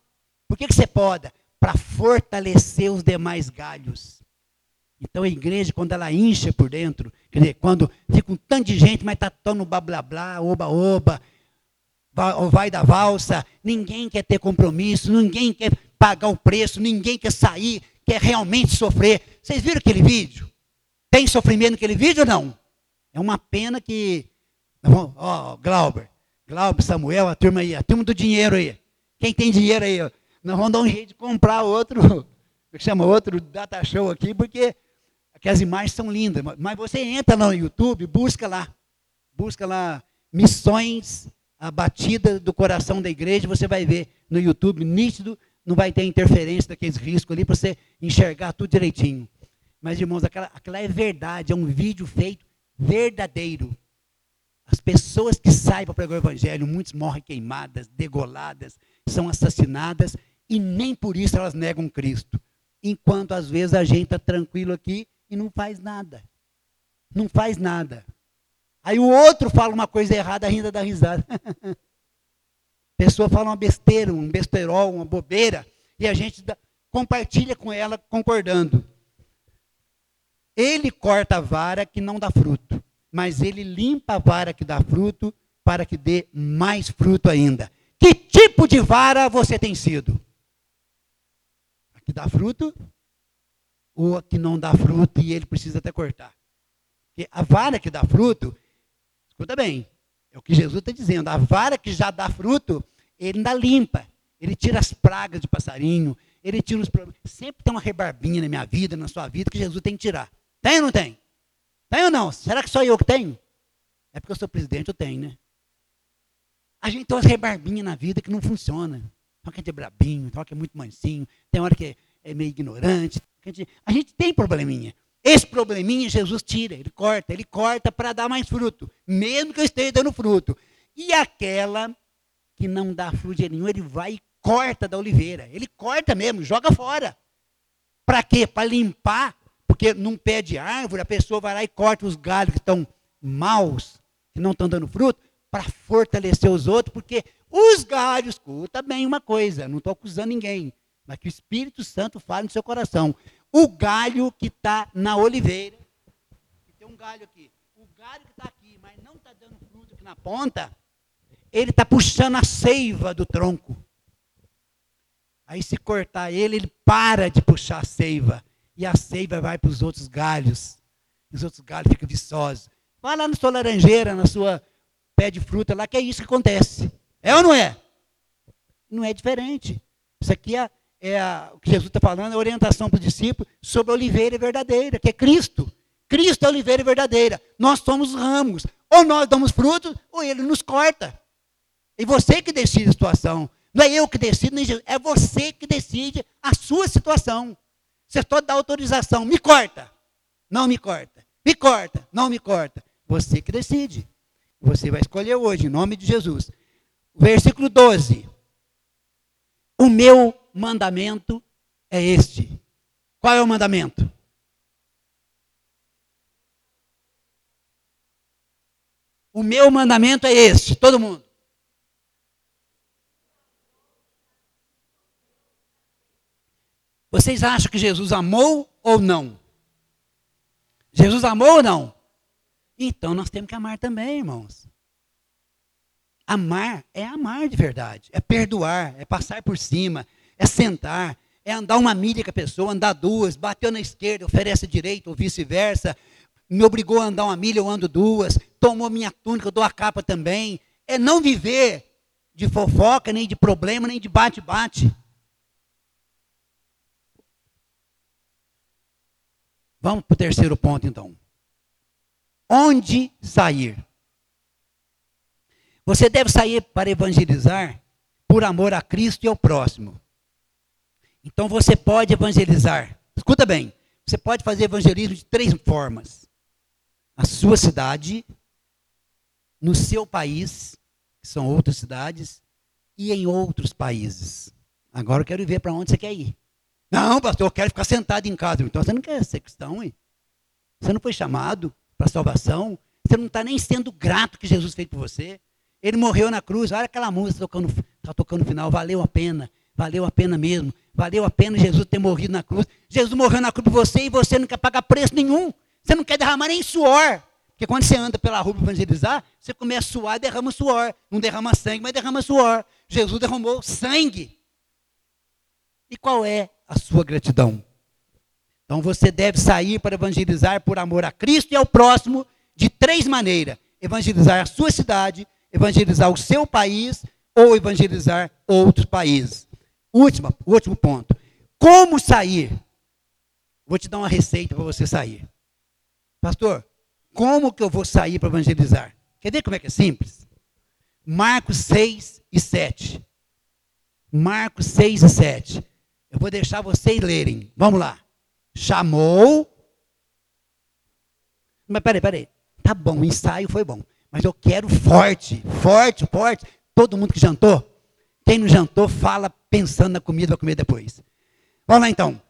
Por que, que você poda? Para fortalecer os demais galhos. Então a igreja, quando ela incha por dentro, quer dizer, quando fica um tanto de gente, mas está tão no blá blá blá, oba oba, vai da valsa, ninguém quer ter compromisso, ninguém quer pagar o preço, ninguém quer sair, quer realmente sofrer. Vocês viram aquele vídeo? Tem sofrimento naquele vídeo ou não? É uma pena que. Ó, oh, Glauber, Glauber, Samuel, a turma aí, a turma do dinheiro aí. Quem tem dinheiro aí? Nós vamos dar um jeito de comprar outro, chama outro data show aqui, porque que as imagens são lindas. Mas você entra no YouTube, busca lá. Busca lá missões, a batida do coração da igreja, você vai ver no YouTube nítido não vai ter interferência daqueles riscos ali para você enxergar tudo direitinho. Mas, irmãos, aquela, aquela é verdade, é um vídeo feito verdadeiro. As pessoas que saem para pregar o evangelho, muitos morrem queimadas, degoladas, são assassinadas e nem por isso elas negam Cristo. Enquanto às vezes a gente está tranquilo aqui e não faz nada. Não faz nada. Aí o outro fala uma coisa errada, ainda dá risada. a pessoa fala uma besteira, um besterol, uma bobeira, e a gente dá, compartilha com ela concordando. Ele corta a vara que não dá fruto, mas ele limpa a vara que dá fruto para que dê mais fruto ainda. Que tipo de vara você tem sido? A que dá fruto ou a que não dá fruto e ele precisa até cortar? Porque a vara que dá fruto, escuta bem, é o que Jesus está dizendo, a vara que já dá fruto, ele ainda limpa, ele tira as pragas de passarinho, ele tira os problemas. Sempre tem uma rebarbinha na minha vida, na sua vida, que Jesus tem que tirar. Tem ou não tem? Tem ou não? Será que só eu que tenho? É porque eu sou presidente, eu tenho, né? A gente tem umas rebarbinhas na vida que não funciona. Tem hora que a gente é brabinho, tem hora que é muito mansinho, tem hora que é meio ignorante. A gente, a gente tem probleminha. Esse probleminha Jesus tira, ele corta, ele corta para dar mais fruto, mesmo que eu esteja dando fruto. E aquela que não dá fruto nenhum, ele vai e corta da oliveira. Ele corta mesmo, joga fora. Para quê? Para limpar, porque num pé de árvore a pessoa vai lá e corta os galhos que estão maus, que não estão dando fruto, para fortalecer os outros, porque os galhos, escuta bem uma coisa, não estou acusando ninguém, mas que o Espírito Santo fale no seu coração. O galho que está na oliveira, tem um galho aqui, o galho que está aqui, mas não está dando fruto aqui na ponta, ele está puxando a seiva do tronco. Aí se cortar ele, ele para de puxar a seiva. E a seiva vai para os outros galhos. Os outros galhos ficam viçosos. Vai lá na sua laranjeira, na sua pé de fruta lá, que é isso que acontece. É ou não é? Não é diferente. Isso aqui é, é a, o que Jesus está falando, é a orientação para os discípulos sobre a oliveira verdadeira, que é Cristo. Cristo é a oliveira verdadeira. Nós somos ramos. Ou nós damos frutos, ou ele nos corta. E você que decide a situação. Não é eu que decido, nem Jesus. É você que decide a sua situação. Você só dá autorização. Me corta. Não me corta. Me corta. Não me corta. Você que decide. Você vai escolher hoje, em nome de Jesus. Versículo 12. O meu mandamento é este. Qual é o mandamento? O meu mandamento é este, todo mundo. Vocês acham que Jesus amou ou não? Jesus amou ou não? Então nós temos que amar também, irmãos. Amar é amar de verdade, é perdoar, é passar por cima, é sentar, é andar uma milha com a pessoa, andar duas, bateu na esquerda, oferece a direita ou vice-versa, me obrigou a andar uma milha, eu ando duas, tomou minha túnica, eu dou a capa também. É não viver de fofoca, nem de problema, nem de bate-bate. Vamos para o terceiro ponto, então onde sair. Você deve sair para evangelizar por amor a Cristo e ao próximo. Então você pode evangelizar. Escuta bem, você pode fazer evangelismo de três formas: na sua cidade, no seu país, que são outras cidades, e em outros países. Agora eu quero ver para onde você quer ir. Não, pastor, eu quero ficar sentado em casa. Então você não quer ser cristão, hein? Você não foi chamado para salvação, você não está nem sendo grato que Jesus fez por você. Ele morreu na cruz, olha aquela música tocando, tá tocando no final, valeu a pena, valeu a pena mesmo, valeu a pena Jesus ter morrido na cruz. Jesus morreu na cruz por você e você não quer pagar preço nenhum, você não quer derramar nem suor. Porque quando você anda pela rua para evangelizar, você começa a suar e derrama suor. Não derrama sangue, mas derrama suor. Jesus derramou sangue. E qual é a sua gratidão? Então você deve sair para evangelizar por amor a Cristo e ao próximo de três maneiras: evangelizar a sua cidade, evangelizar o seu país ou evangelizar outros países. Última, último ponto. Como sair? Vou te dar uma receita para você sair. Pastor, como que eu vou sair para evangelizar? Quer ver como é que é simples? Marcos 6 e 7. Marcos 6 e 7. Eu vou deixar vocês lerem. Vamos lá. Chamou. Mas peraí, peraí. Tá bom, o ensaio foi bom. Mas eu quero forte, forte, forte. Todo mundo que jantou. Quem não jantou, fala pensando na comida, vai comer depois. Vamos lá então.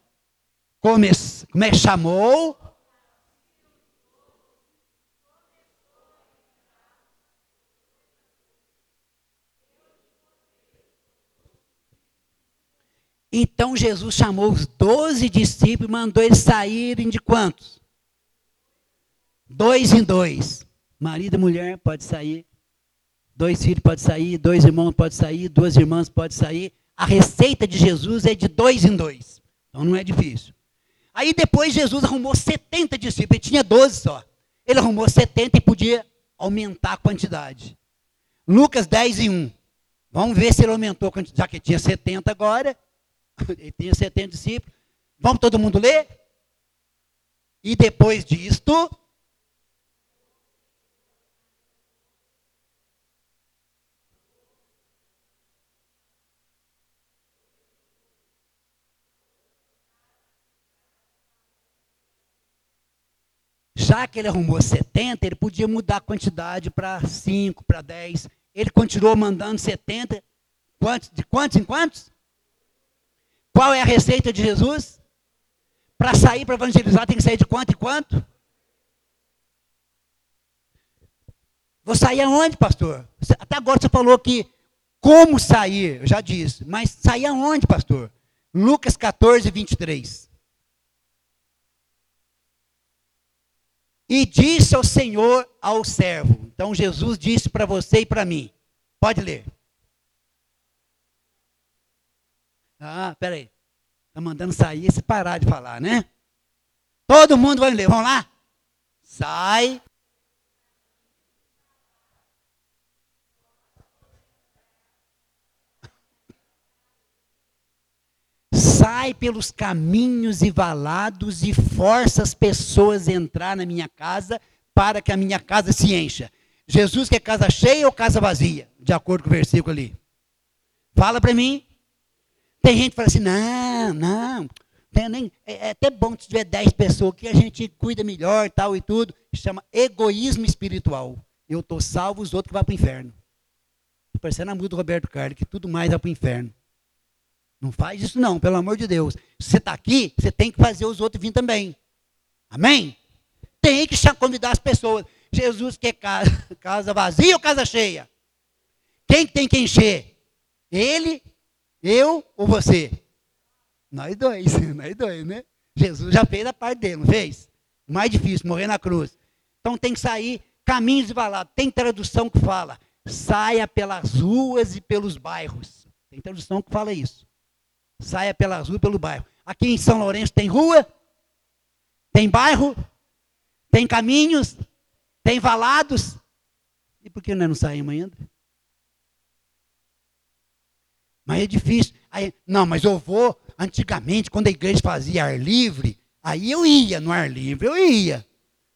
Come, como é que chamou? Então Jesus chamou os doze discípulos e mandou eles saírem de quantos? Dois em dois. Marido e mulher pode sair. Dois filhos pode sair, dois irmãos pode sair, duas irmãs pode sair. A receita de Jesus é de dois em dois. Então não é difícil. Aí depois Jesus arrumou 70 discípulos, ele tinha 12 só. Ele arrumou 70 e podia aumentar a quantidade. Lucas 10 e 1. Vamos ver se ele aumentou, já que tinha 70 agora, ele tinha 70 discípulos. Vamos todo mundo ler? E depois disto, já que ele arrumou 70, ele podia mudar a quantidade para 5, para 10. Ele continuou mandando 70. Quantos, de quantos em quantos? Qual é a receita de Jesus? Para sair para evangelizar tem que sair de quanto em quanto? Vou sair aonde, pastor? Até agora você falou que como sair, eu já disse, mas sair aonde, pastor? Lucas 14, 23. E disse ao Senhor ao servo. Então Jesus disse para você e para mim. Pode ler. Ah, peraí. Está mandando sair se parar de falar, né? Todo mundo vai ler. Vamos lá? Sai. Sai pelos caminhos e valados e força as pessoas a entrar na minha casa para que a minha casa se encha. Jesus quer casa cheia ou casa vazia? De acordo com o versículo ali. Fala para mim. Tem gente que fala assim, não, não. Nem, é, é até bom se tiver 10 pessoas que a gente cuida melhor tal e tudo. Chama egoísmo espiritual. Eu estou salvo, os outros vão para o inferno. Parecendo a música do Roberto Carlos, que tudo mais vai para o inferno. Não faz isso não, pelo amor de Deus. Se você está aqui, você tem que fazer os outros vir também. Amém? Tem que convidar as pessoas. Jesus quer casa, casa vazia ou casa cheia? Quem tem que encher? Ele, eu ou você? Nós dois, nós dois, né? Jesus já fez a parte dele, não fez? O mais difícil, morrer na cruz. Então tem que sair caminhos de valados. Tem tradução que fala, saia pelas ruas e pelos bairros. Tem tradução que fala isso saia pelas ruas, pelo bairro. Aqui em São Lourenço tem rua, tem bairro, tem caminhos, tem valados. E por que nós não saímos ainda? Mas é difícil. Aí, não, mas eu vou. Antigamente, quando a igreja fazia ar livre, aí eu ia no ar livre, eu ia.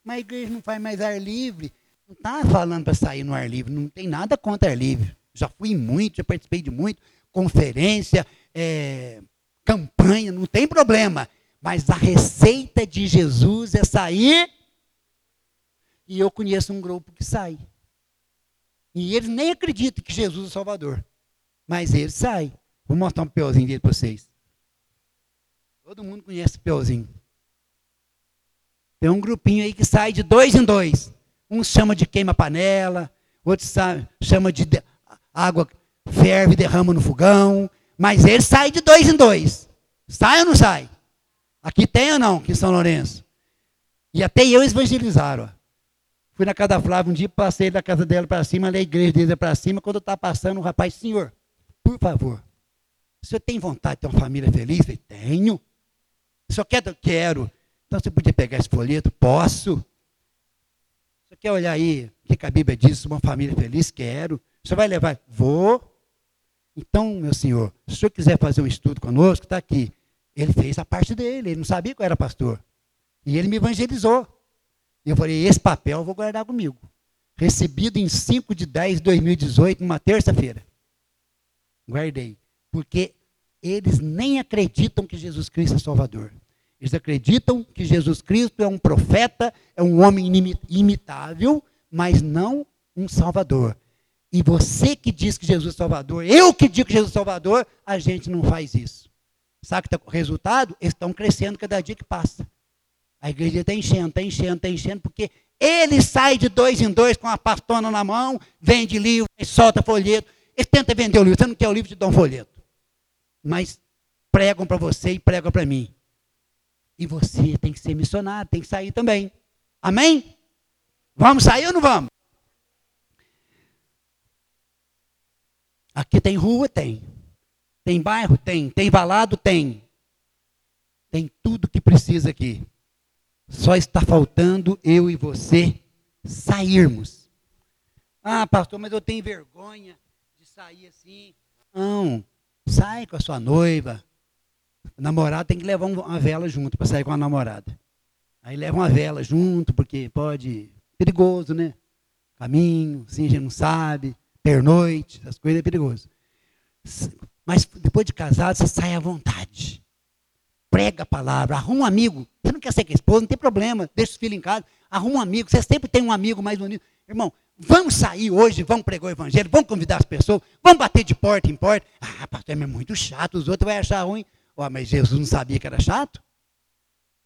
Mas a igreja não faz mais ar livre. Não está falando para sair no ar livre. Não tem nada contra ar livre. Já fui muito, já participei de muito. Conferência, é, campanha, não tem problema. Mas a receita de Jesus é sair. E eu conheço um grupo que sai. E eles nem acreditam que Jesus é Salvador. Mas eles saem. Vou mostrar um peãozinho dele para vocês. Todo mundo conhece o peãozinho. Tem um grupinho aí que sai de dois em dois. Uns chama de queima-panela, outros chama de água ferve e derrama no fogão. Mas ele sai de dois em dois. Sai ou não sai? Aqui tem ou não, aqui em São Lourenço? E até eu evangelizaram. Fui na casa da Flávia um dia, passei da casa dela para cima, da igreja dele para cima. Quando eu estava passando, o rapaz, senhor, por favor, o senhor tem vontade de ter uma família feliz? Eu falei, tenho. O senhor quer? Quero. Então você podia pegar esse folheto? Posso. Você quer olhar aí o que a Bíblia diz, uma família feliz? Quero. Você vai levar? Vou. Então, meu senhor, se o senhor quiser fazer um estudo conosco, está aqui. Ele fez a parte dele, ele não sabia que eu era pastor. E ele me evangelizou. Eu falei, esse papel eu vou guardar comigo. Recebido em 5 de 10 de 2018, numa terça-feira. Guardei. Porque eles nem acreditam que Jesus Cristo é Salvador. Eles acreditam que Jesus Cristo é um profeta, é um homem imitável, mas não um Salvador. E você que diz que Jesus é Salvador, eu que digo que Jesus é Salvador, a gente não faz isso. Sabe que tá, o resultado? Eles estão crescendo cada dia que passa. A igreja está enchendo, está enchendo, está enchendo, porque ele sai de dois em dois com a pastona na mão, vende livro, solta folheto. Eles tentam vender o livro, você não quer o livro, te dá um folheto. Mas pregam para você e pregam para mim. E você tem que ser missionário, tem que sair também. Amém? Vamos sair ou não vamos? Aqui tem rua? Tem. Tem bairro? Tem. Tem valado? Tem. Tem tudo que precisa aqui. Só está faltando eu e você sairmos. Ah, pastor, mas eu tenho vergonha de sair assim. Não, sai com a sua noiva. O namorado tem que levar uma vela junto para sair com a namorada. Aí leva uma vela junto, porque pode. Perigoso, né? Caminho, assim, a gente não sabe. Pernoite, essas coisas é perigoso. Mas depois de casado, você sai à vontade prega a palavra, arruma um amigo. Você não quer ser com a esposa, não tem problema, deixa os filhos em casa, arruma um amigo. Você sempre tem um amigo mais unido. Irmão, vamos sair hoje, vamos pregar o evangelho, vamos convidar as pessoas, vamos bater de porta em porta. Ah, pastor, é muito chato, os outros vão achar ruim. Oh, mas Jesus não sabia que era chato?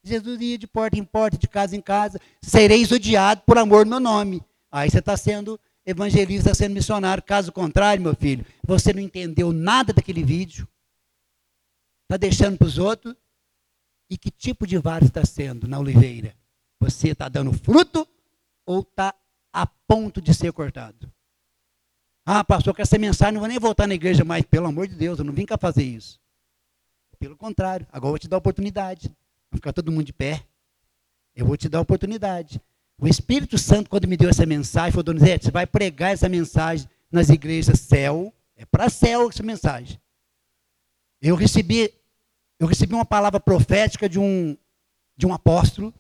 Jesus ia de porta em porta, de casa em casa. Sereis odiado por amor do meu nome. Aí você está sendo evangelista, sendo missionário. Caso contrário, meu filho, você não entendeu nada daquele vídeo. Está deixando para os outros e que tipo de vara está sendo na oliveira? Você está dando fruto ou está a ponto de ser cortado? Ah, pastor, com essa mensagem não vou nem voltar na igreja mais. Pelo amor de Deus, eu não vim cá fazer isso. Pelo contrário, agora eu vou te dar a oportunidade. Vai ficar todo mundo de pé. Eu vou te dar a oportunidade. O Espírito Santo, quando me deu essa mensagem, falou, Donizete, você vai pregar essa mensagem nas igrejas céu. É para céu essa mensagem. Eu recebi eu recebi uma palavra profética de um, de um apóstolo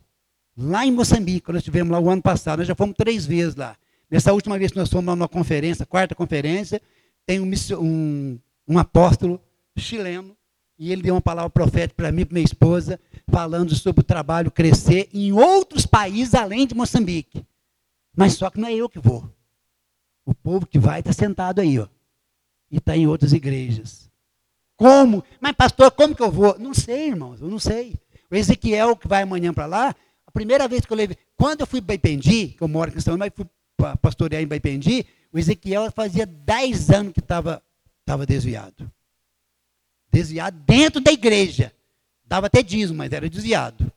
lá em Moçambique, quando nós estivemos lá o ano passado. Nós já fomos três vezes lá. Nessa última vez que nós fomos lá numa conferência, quarta conferência, tem um, um, um apóstolo chileno, e ele deu uma palavra profética para mim e para minha esposa, falando sobre o trabalho crescer em outros países além de Moçambique. Mas só que não é eu que vou. O povo que vai está sentado aí, ó. E está em outras igrejas. Como? Mas, pastor, como que eu vou? Não sei, irmãos, eu não sei. O Ezequiel, que vai amanhã para lá, a primeira vez que eu levei. Quando eu fui para Baipendi, que eu moro em São mas fui pastorear em Baipendi, o Ezequiel fazia 10 anos que estava tava desviado. Desviado dentro da igreja. Dava até dízimo, mas era desviado.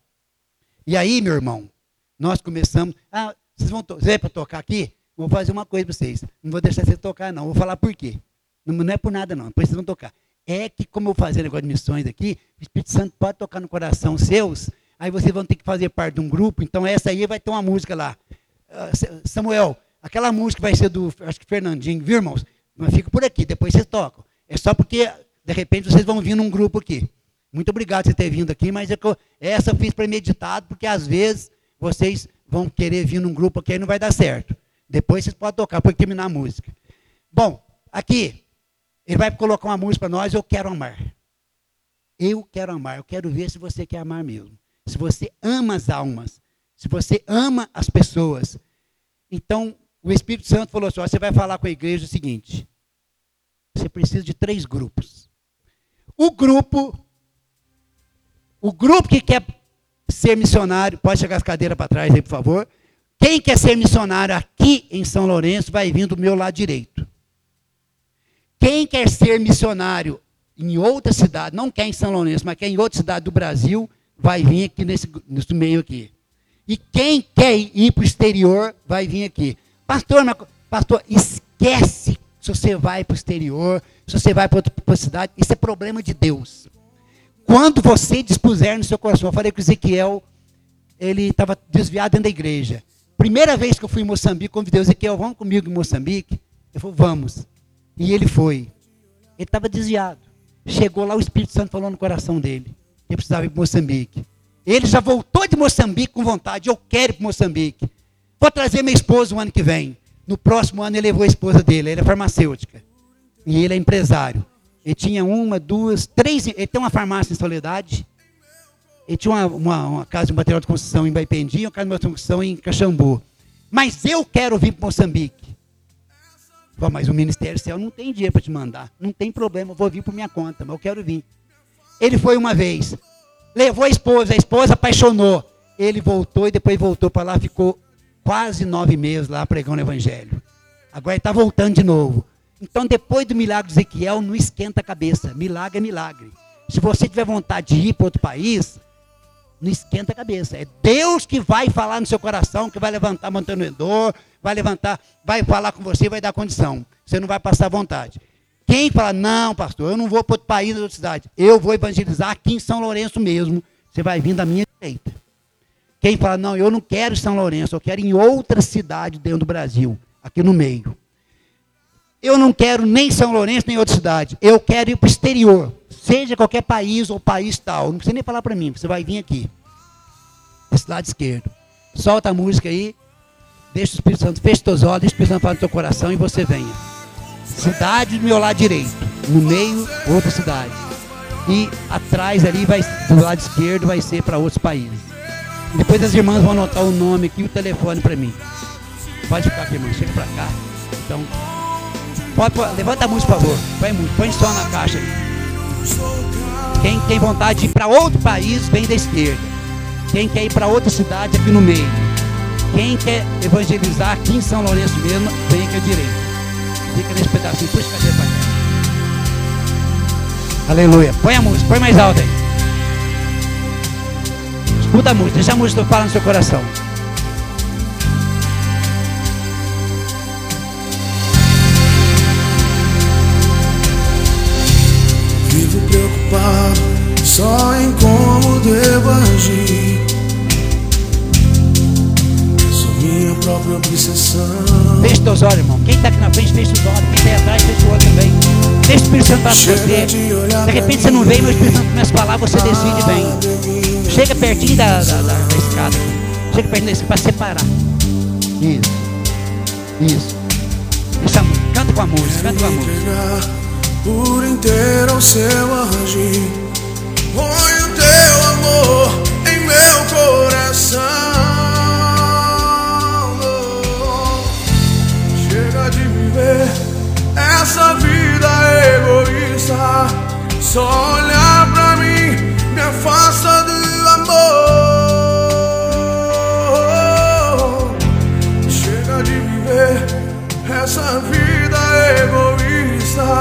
E aí, meu irmão, nós começamos. Ah, vocês vão to para tocar aqui? Vou fazer uma coisa para vocês. Não vou deixar vocês tocar, não. Vou falar por quê. Não, não é por nada, não. Depois vocês vão tocar é que, como eu fazer negócio de missões aqui, o Espírito Santo pode tocar no coração seus, aí vocês vão ter que fazer parte de um grupo, então essa aí vai ter uma música lá. Uh, Samuel, aquela música vai ser do, acho que Fernandinho, viu, irmãos? Mas fica por aqui, depois vocês tocam. É só porque, de repente, vocês vão vir num grupo aqui. Muito obrigado por ter vindo aqui, mas é eu, essa eu fiz premeditado, porque às vezes vocês vão querer vir num grupo aqui e não vai dar certo. Depois vocês podem tocar, pode terminar a música. Bom, aqui, ele vai colocar uma música para nós, eu quero amar. Eu quero amar, eu quero ver se você quer amar mesmo. Se você ama as almas, se você ama as pessoas. Então, o Espírito Santo falou assim: você vai falar com a igreja o seguinte: você precisa de três grupos. O grupo, o grupo que quer ser missionário, pode chegar as cadeiras para trás aí, por favor. Quem quer ser missionário aqui em São Lourenço vai vir do meu lado direito. Quem quer ser missionário em outra cidade, não quer em São Lourenço, mas quer em outra cidade do Brasil, vai vir aqui nesse, nesse meio aqui. E quem quer ir para o exterior, vai vir aqui. Pastor, pastor, esquece se você vai para o exterior, se você vai para outra cidade, isso é problema de Deus. Quando você dispuser no seu coração, eu falei com Ezequiel, ele estava desviado dentro da igreja. Primeira vez que eu fui em Moçambique, convidei o Ezequiel, vamos comigo em Moçambique? Ele falou, vamos. E ele foi. Ele estava desviado. Chegou lá, o Espírito Santo falou no coração dele. Ele precisava ir para Moçambique. Ele já voltou de Moçambique com vontade. Eu quero ir para Moçambique. Vou trazer minha esposa o ano que vem. No próximo ano ele levou a esposa dele. Ele é farmacêutica. E ele é empresário. Ele tinha uma, duas, três. Ele tem uma farmácia em Soledade. Ele tinha uma, uma, uma casa de material de construção em Baipendi, uma casa de material de construção em Caxambu. Mas eu quero vir para Moçambique. Falei, mas o Ministério Céu não tem dinheiro para te mandar. Não tem problema, eu vou vir por minha conta, mas eu quero vir. Ele foi uma vez. Levou a esposa, a esposa apaixonou. Ele voltou e depois voltou para lá, ficou quase nove meses lá pregando o evangelho. Agora ele está voltando de novo. Então, depois do milagre de Ezequiel, não esquenta a cabeça. Milagre é milagre. Se você tiver vontade de ir para outro país, não esquenta a cabeça. É Deus que vai falar no seu coração, que vai levantar mantenedor, vai levantar, vai falar com você, vai dar condição. Você não vai passar vontade. Quem fala, não, pastor, eu não vou para outro país, outra cidade. Eu vou evangelizar aqui em São Lourenço mesmo. Você vai vir da minha direita. Quem fala, não, eu não quero São Lourenço, eu quero em outra cidade dentro do Brasil, aqui no meio. Eu não quero nem São Lourenço, nem outra cidade. Eu quero ir para o exterior. Seja qualquer país ou país tal. Não precisa nem falar para mim, você vai vir aqui. Desse lado esquerdo. Solta a música aí. Deixa o Espírito Santo, fecha os olhos, deixa o Espírito Santo falar no teu coração e você venha. Cidade do meu lado direito. No meio, outra cidade. E atrás ali, vai, do lado esquerdo, vai ser para outros países. Depois as irmãs vão anotar o nome aqui e o telefone para mim. Pode ficar aqui, irmão. Chega para cá. Então, Pode, pode, levanta a música, por favor. Põe, põe só na caixa. Quem tem vontade de ir para outro país, vem da esquerda. Quem quer ir para outra cidade, aqui no meio. Quem quer evangelizar aqui em São Lourenço mesmo, vem aqui à direita. Fica nesse pedacinho, puxa a cadeira para. Aleluia. Põe a música, põe mais alto aí. Escuta a música, deixa a música falar no seu coração. Vivo preocupado só em como devo agir. Própria obsessão. Feche teus olhos, irmão. Quem está aqui na frente, feche os olhos. Quem está aí atrás, feche o olho também. Deixa o Espírito Santo falar com você. De repente você não vem, mas o Espírito Santo começa a falar, você decide e vem. Chega pertinho da, da, da, da escada. Chega pertinho da escada para separar. Isso. Isso. Deixa, a música. canta com a música, canta com a música. por inteiro ao seu agir. Põe o teu amor em meu coração. Essa vida egoísta. Só olhar pra mim me afasta do amor. Chega de viver essa vida egoísta.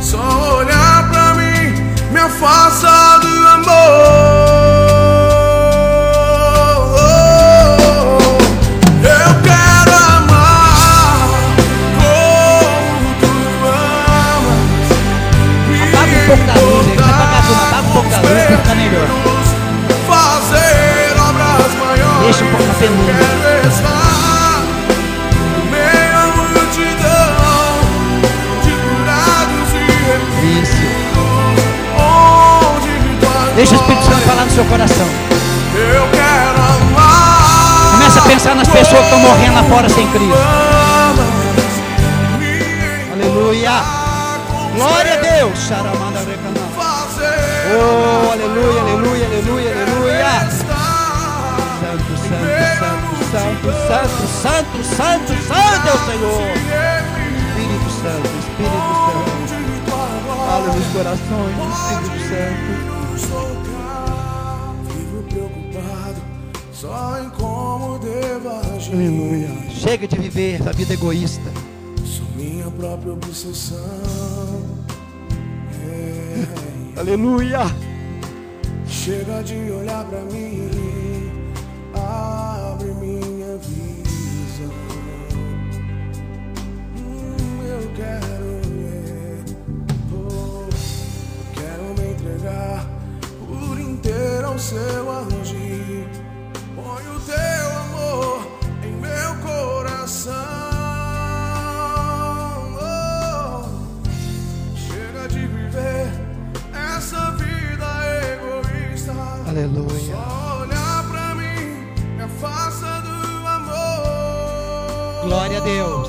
Só olhar pra mim me afasta tua Deixa o Espírito Santo falar no seu coração. Eu quero amar. Começa a pensar nas pessoas que estão morrendo lá fora sem Cristo. Aleluia. Glória a Deus. Oh, aleluia, aleluia, aleluia, aleluia. Santo, santo, santo, santo, santo, é o Senhor. Espírito Santo, Espírito Santo. Fala nos corações, Espírito Santo. Cá, vivo preocupado só em como devo agir. Aleluia. Chega de viver essa vida egoísta. Sou minha própria obsessão. É, Aleluia. chega de olhar pra mim, abre seu agir. Põe o teu amor em meu coração. Oh, chega de viver essa vida egoísta. Aleluia. Só olhar pra mim me afasta do amor. Glória a Deus.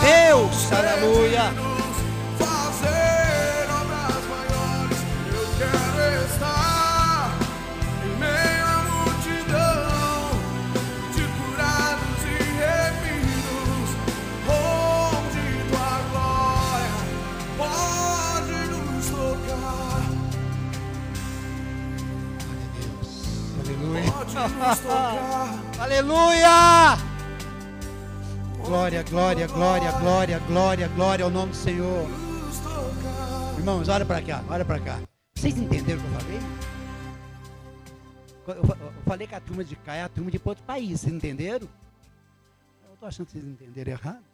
Deus, aleluia. Glória, glória, glória, glória, glória, glória ao nome do Senhor. Irmãos, olha para cá, olha para cá. Vocês entenderam o que eu falei? Eu fa- eu falei que a turma de cá é a turma de outro país, vocês entenderam? Eu estou achando que vocês entenderam errado.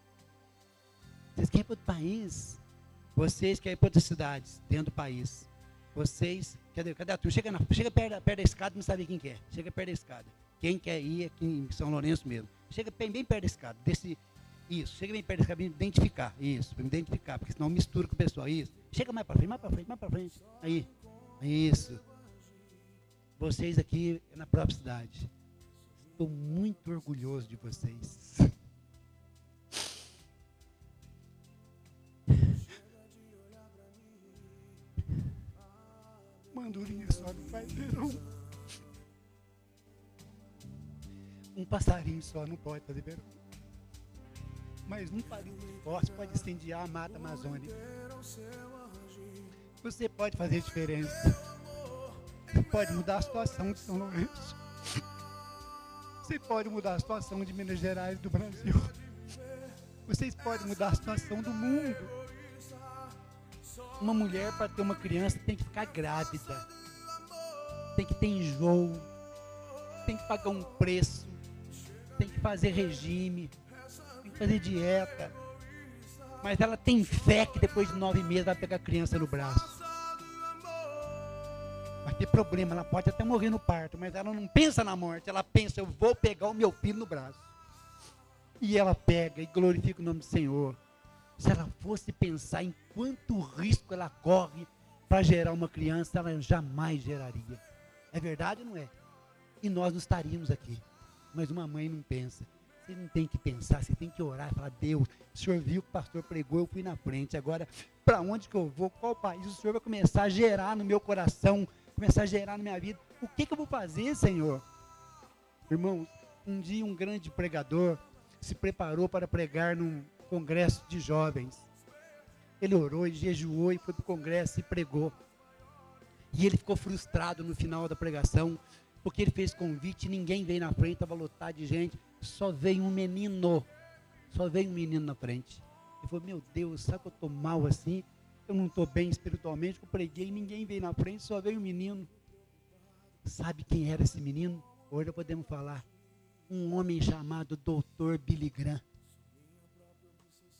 Vocês querem para outro país. Vocês querem para outras cidades, dentro do país. Vocês, cadê, cadê a turma? Chega, na, chega perto, perto da escada, não sabe quem que é. Chega perto da escada. Quem quer ir aqui em São Lourenço mesmo. Chega bem, bem perto da escada. Desse, isso, chega bem perto para me identificar. Isso, para me identificar, porque senão mistura com o pessoal. Isso. Chega mais para frente, mais para frente, mais para frente. Aí. Isso. Vocês aqui na própria cidade. Estou muito orgulhoso de vocês. Mandurinha só não faz verão. Um passarinho só não pode fazer verão. Mas um farinho forte pode incendiar a mata amazônica. Você pode fazer diferença. Você pode mudar a situação de São Lourenço. Você pode mudar a situação de Minas Gerais, do Brasil. Vocês podem mudar a situação do mundo. Uma mulher, para ter uma criança, tem que ficar grávida. Tem que ter enjoo. Tem que pagar um preço. Tem que fazer regime. Fazer dieta. Mas ela tem fé que depois de nove meses vai pegar a criança no braço. Vai ter problema, ela pode até morrer no parto, mas ela não pensa na morte, ela pensa, eu vou pegar o meu filho no braço. E ela pega e glorifica o nome do Senhor. Se ela fosse pensar em quanto risco ela corre para gerar uma criança, ela jamais geraria. É verdade ou não é? E nós não estaríamos aqui. Mas uma mãe não pensa. Você não tem que pensar, você tem que orar e falar, Deus, o senhor viu que o pastor pregou, eu fui na frente. Agora, para onde que eu vou? Qual país? O senhor vai começar a gerar no meu coração, começar a gerar na minha vida. O que, que eu vou fazer, Senhor? Irmãos, um dia um grande pregador se preparou para pregar num congresso de jovens. Ele orou e jejuou e foi para o congresso e pregou. E ele ficou frustrado no final da pregação, porque ele fez convite ninguém veio na frente, estava lotado de gente, só veio um menino. Só veio um menino na frente. Ele falou, meu Deus, sabe que eu estou mal assim? Eu não estou bem espiritualmente, eu preguei, ninguém veio na frente, só veio um menino. Sabe quem era esse menino? Hoje podemos falar. Um homem chamado Dr. Billy Graham.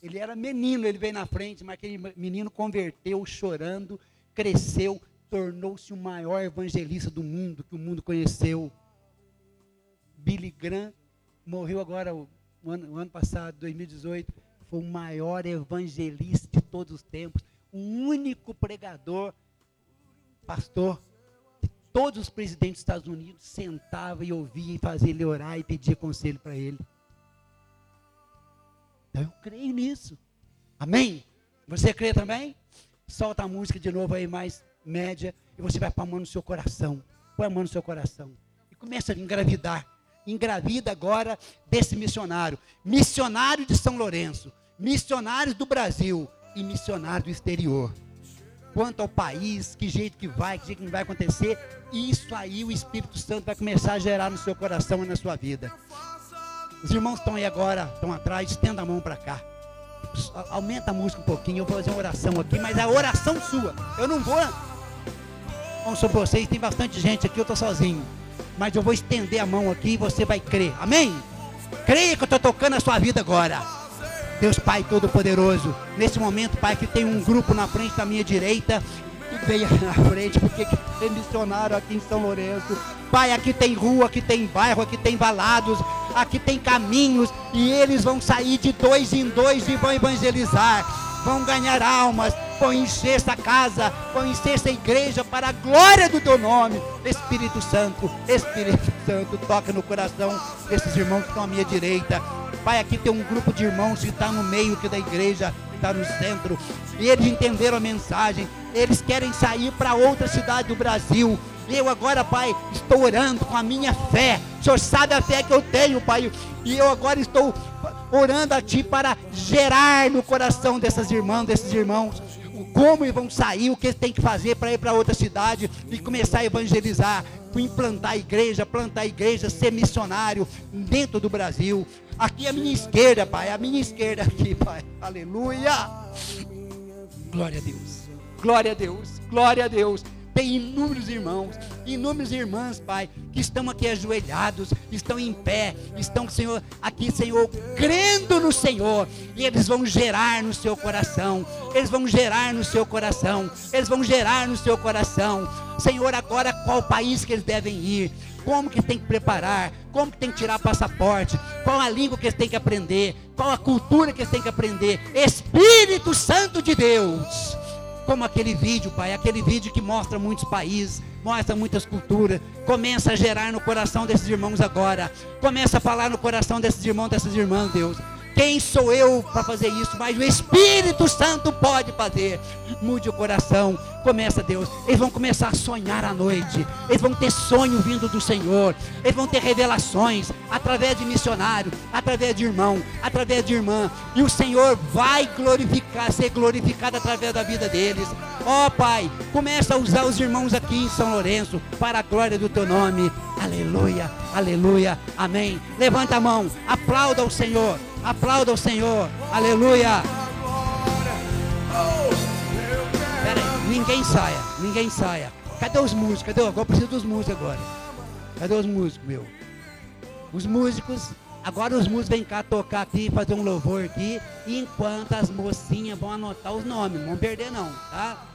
Ele era menino, ele veio na frente, mas aquele menino converteu chorando, cresceu, tornou-se o maior evangelista do mundo, que o mundo conheceu. Billy Graham morreu agora, o ano, o ano passado, 2018, foi o maior evangelista de todos os tempos, o único pregador, pastor, que todos os presidentes dos Estados Unidos sentavam e ouviam e faziam ele orar e pedir conselho para ele. Então eu creio nisso. Amém? Você crê também? Solta a música de novo aí mais média e você vai pôr a mão no seu coração. Põe a mão no seu coração. E começa a engravidar. Engravida agora desse missionário. Missionário de São Lourenço. Missionários do Brasil e missionário do exterior. Quanto ao país, que jeito que vai, que jeito que não vai acontecer, isso aí o Espírito Santo vai começar a gerar no seu coração e na sua vida. Os irmãos estão aí agora, estão atrás, estenda a mão para cá. Aumenta a música um pouquinho, eu vou fazer uma oração aqui, mas é a oração sua. Eu não vou. Vamos sobre vocês, tem bastante gente aqui, eu estou sozinho. Mas eu vou estender a mão aqui e você vai crer. Amém? Creia que eu estou tocando a sua vida agora. Deus Pai Todo-Poderoso, nesse momento, Pai, que tem um grupo na frente da minha direita que veio na frente, porque tem missionário aqui em São Lourenço. Pai, aqui tem rua, aqui tem bairro, aqui tem valados, aqui tem caminhos, e eles vão sair de dois em dois e vão evangelizar. vão ganhar almas, vão encher essa casa, vão encher essa igreja para a glória do teu nome. Espírito Santo, Espírito Santo, toca no coração desses irmãos que estão à minha direita. Pai, aqui tem um grupo de irmãos que está no meio aqui da igreja, está no centro, e eles entenderam a mensagem, eles querem sair para outra cidade do Brasil. Eu agora, Pai, estou orando com a minha fé. O Senhor sabe a fé que eu tenho, Pai. E eu agora estou orando a Ti para gerar no coração dessas irmãs, desses irmãos, como eles vão sair, o que eles têm que fazer para ir para outra cidade e começar a evangelizar, implantar a igreja, plantar a igreja, ser missionário dentro do Brasil. Aqui é a minha esquerda, Pai, a minha esquerda aqui, Pai. Aleluia. Glória a Deus. Glória a Deus. Glória a Deus. Tem inúmeros irmãos, inúmeras irmãs, Pai, que estão aqui ajoelhados, estão em pé, estão, Senhor, aqui, Senhor, crendo no Senhor, e eles vão gerar no seu coração, eles vão gerar no seu coração, eles vão gerar no seu coração, Senhor, agora qual país que eles devem ir, como que tem que preparar, como que tem que tirar passaporte, qual a língua que eles têm que aprender, qual a cultura que eles têm que aprender. Espírito Santo de Deus, como aquele vídeo, Pai, aquele vídeo que mostra muitos países, mostra muitas culturas, começa a gerar no coração desses irmãos agora, começa a falar no coração desses irmãos, dessas irmãs, Deus. Quem sou eu para fazer isso? Mas o Espírito Santo pode fazer. Mude o coração. Começa, Deus. Eles vão começar a sonhar à noite. Eles vão ter sonho vindo do Senhor. Eles vão ter revelações através de missionário, através de irmão, através de irmã. E o Senhor vai glorificar, ser glorificado através da vida deles. Ó oh, Pai, começa a usar os irmãos aqui em São Lourenço para a glória do teu nome. Aleluia, aleluia, amém. Levanta a mão, aplauda o Senhor. Aplauda o Senhor. Aleluia. Aí, ninguém saia, ninguém saia. Cadê os músicos? Cadê? Agora eu preciso dos músicos agora. Cadê os músicos, meu? Os músicos, agora os músicos vêm cá tocar aqui, fazer um louvor aqui, enquanto as mocinhas vão anotar os nomes. Não vão perder não, tá?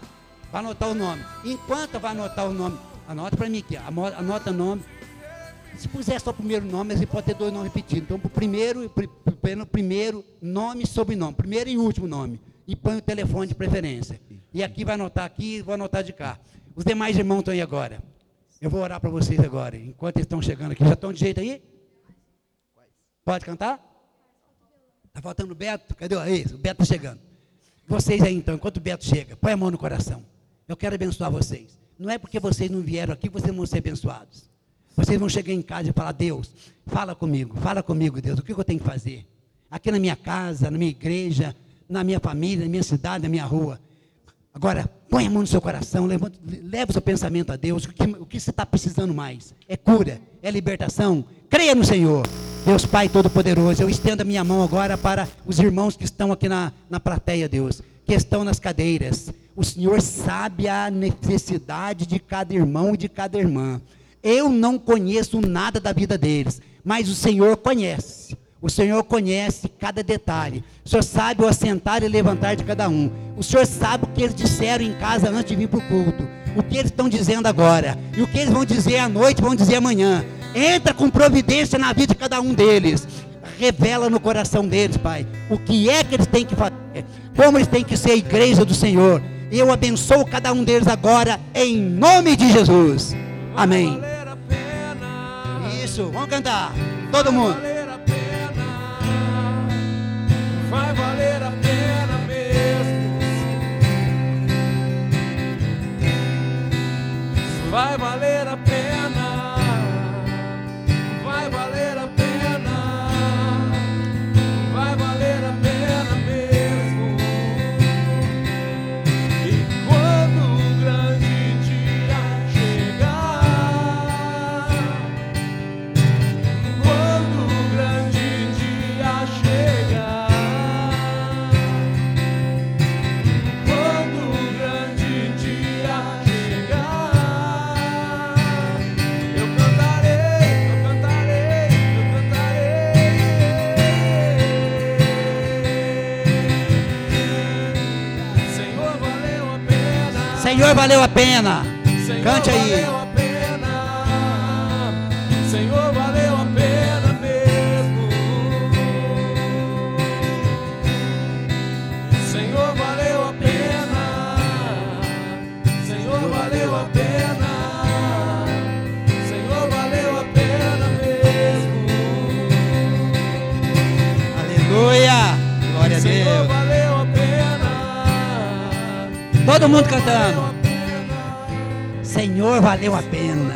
Vai anotar o nome. Enquanto vai anotar o nome, anota para mim aqui, anota o nome. Se puser só o primeiro nome, você pode ter dois nomes repetidos. Então, o primeiro, primeiro nome e sobrenome. Primeiro e último nome. E põe o telefone de preferência. E aqui vai anotar aqui, vou anotar de cá. Os demais irmãos estão aí agora. Eu vou orar para vocês agora, enquanto eles estão chegando aqui. Já estão de jeito aí? Pode cantar? Está faltando o Beto? Cadê? Isso, o Beto está chegando. Vocês aí então, enquanto o Beto chega, põe a mão no coração. Eu quero abençoar vocês. Não é porque vocês não vieram aqui que vocês vão ser abençoados. Vocês vão chegar em casa e falar: Deus, fala comigo, fala comigo, Deus, o que eu tenho que fazer? Aqui na minha casa, na minha igreja, na minha família, na minha cidade, na minha rua. Agora, põe a mão no seu coração, levanta, leva o seu pensamento a Deus. O que, o que você está precisando mais? É cura, é libertação. Creia no Senhor. Deus Pai Todo-Poderoso, eu estendo a minha mão agora para os irmãos que estão aqui na, na plateia, Deus, que estão nas cadeiras. O Senhor sabe a necessidade de cada irmão e de cada irmã. Eu não conheço nada da vida deles, mas o Senhor conhece. O Senhor conhece cada detalhe. O Senhor sabe o assentar e levantar de cada um. O Senhor sabe o que eles disseram em casa antes de vir para o culto. O que eles estão dizendo agora. E o que eles vão dizer à noite, vão dizer amanhã. Entra com providência na vida de cada um deles. Revela no coração deles, Pai. O que é que eles têm que fazer. Como eles têm que ser a igreja do Senhor. Eu abençoo cada um deles agora, em nome de Jesus. Amém. Isso, vamos cantar. Todo mundo. Vai valer a pena valeu a pena. Senhor, Cante aí. Valeu a pena.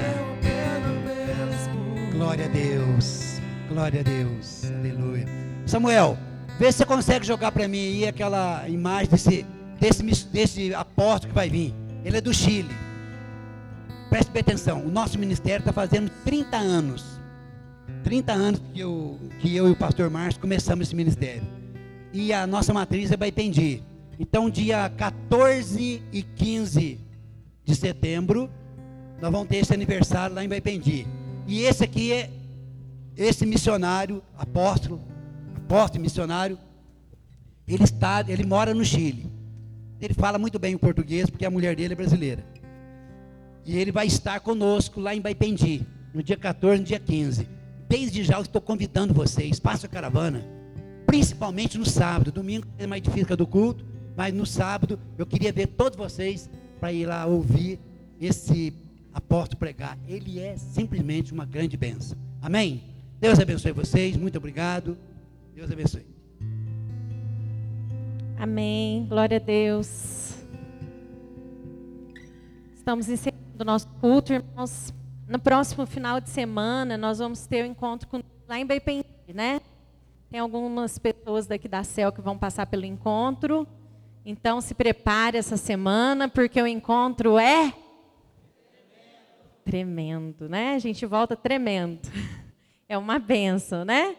Glória a Deus. Glória a Deus. Aleluia. Samuel, vê se você consegue jogar para mim aí aquela imagem desse, desse, desse apóstolo que vai vir. Ele é do Chile. Preste bem atenção. O nosso ministério está fazendo 30 anos. 30 anos que eu, que eu e o pastor Márcio começamos esse ministério. E a nossa matriz é Baipendi. Então, dia 14 e 15 de setembro, nós vamos ter esse aniversário lá em Baipendi. E esse aqui é esse missionário, apóstolo, apóstolo missionário, ele está, ele mora no Chile. Ele fala muito bem o português porque a mulher dele é brasileira. E ele vai estar conosco lá em Baipendi, no dia 14, no dia 15. Desde já eu estou convidando vocês, faça a caravana, principalmente no sábado. Domingo é mais difícil do culto, mas no sábado eu queria ver todos vocês para ir lá ouvir esse apóstolo pregar. Ele é simplesmente uma grande bênção. Amém? Deus abençoe vocês. Muito obrigado. Deus abençoe. Amém. Glória a Deus. Estamos encerrando o nosso culto, irmãos. No próximo final de semana, nós vamos ter o um encontro com, lá em Beipendi, né? Tem algumas pessoas daqui da CEL que vão passar pelo encontro. Então, se prepare essa semana, porque o encontro é tremendo, né? A gente volta tremendo. É uma benção, né?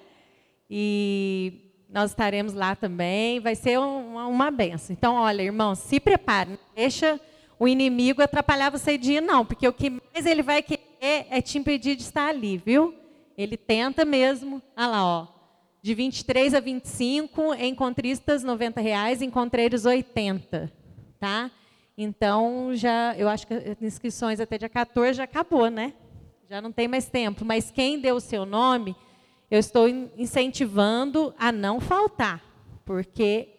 E nós estaremos lá também. Vai ser uma, uma benção. Então, olha, irmãos, se prepare. Não deixa o inimigo atrapalhar você de ir, não. Porque o que mais ele vai querer é te impedir de estar ali, viu? Ele tenta mesmo. Olha lá, ó. De 23 a 25, encontristas 90 reais, encontreiros 80, tá? Então, já, eu acho que as inscrições até dia 14 já acabou, né? Já não tem mais tempo. Mas quem deu o seu nome, eu estou incentivando a não faltar, porque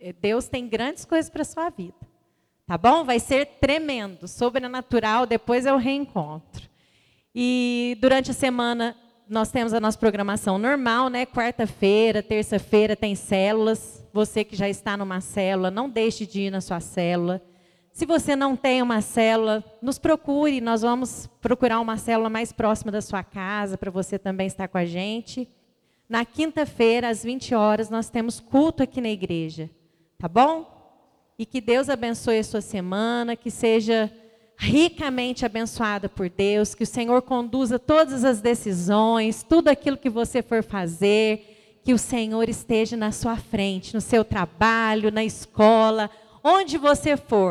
eh, Deus tem grandes coisas para a sua vida. Tá bom? Vai ser tremendo, sobrenatural, depois o reencontro. E durante a semana nós temos a nossa programação normal, né? Quarta-feira, terça-feira tem células. Você que já está numa célula, não deixe de ir na sua célula. Se você não tem uma célula, nos procure, nós vamos procurar uma célula mais próxima da sua casa para você também estar com a gente. Na quinta-feira, às 20 horas, nós temos culto aqui na igreja, tá bom? E que Deus abençoe a sua semana, que seja ricamente abençoada por Deus, que o Senhor conduza todas as decisões, tudo aquilo que você for fazer, que o Senhor esteja na sua frente, no seu trabalho, na escola, onde você for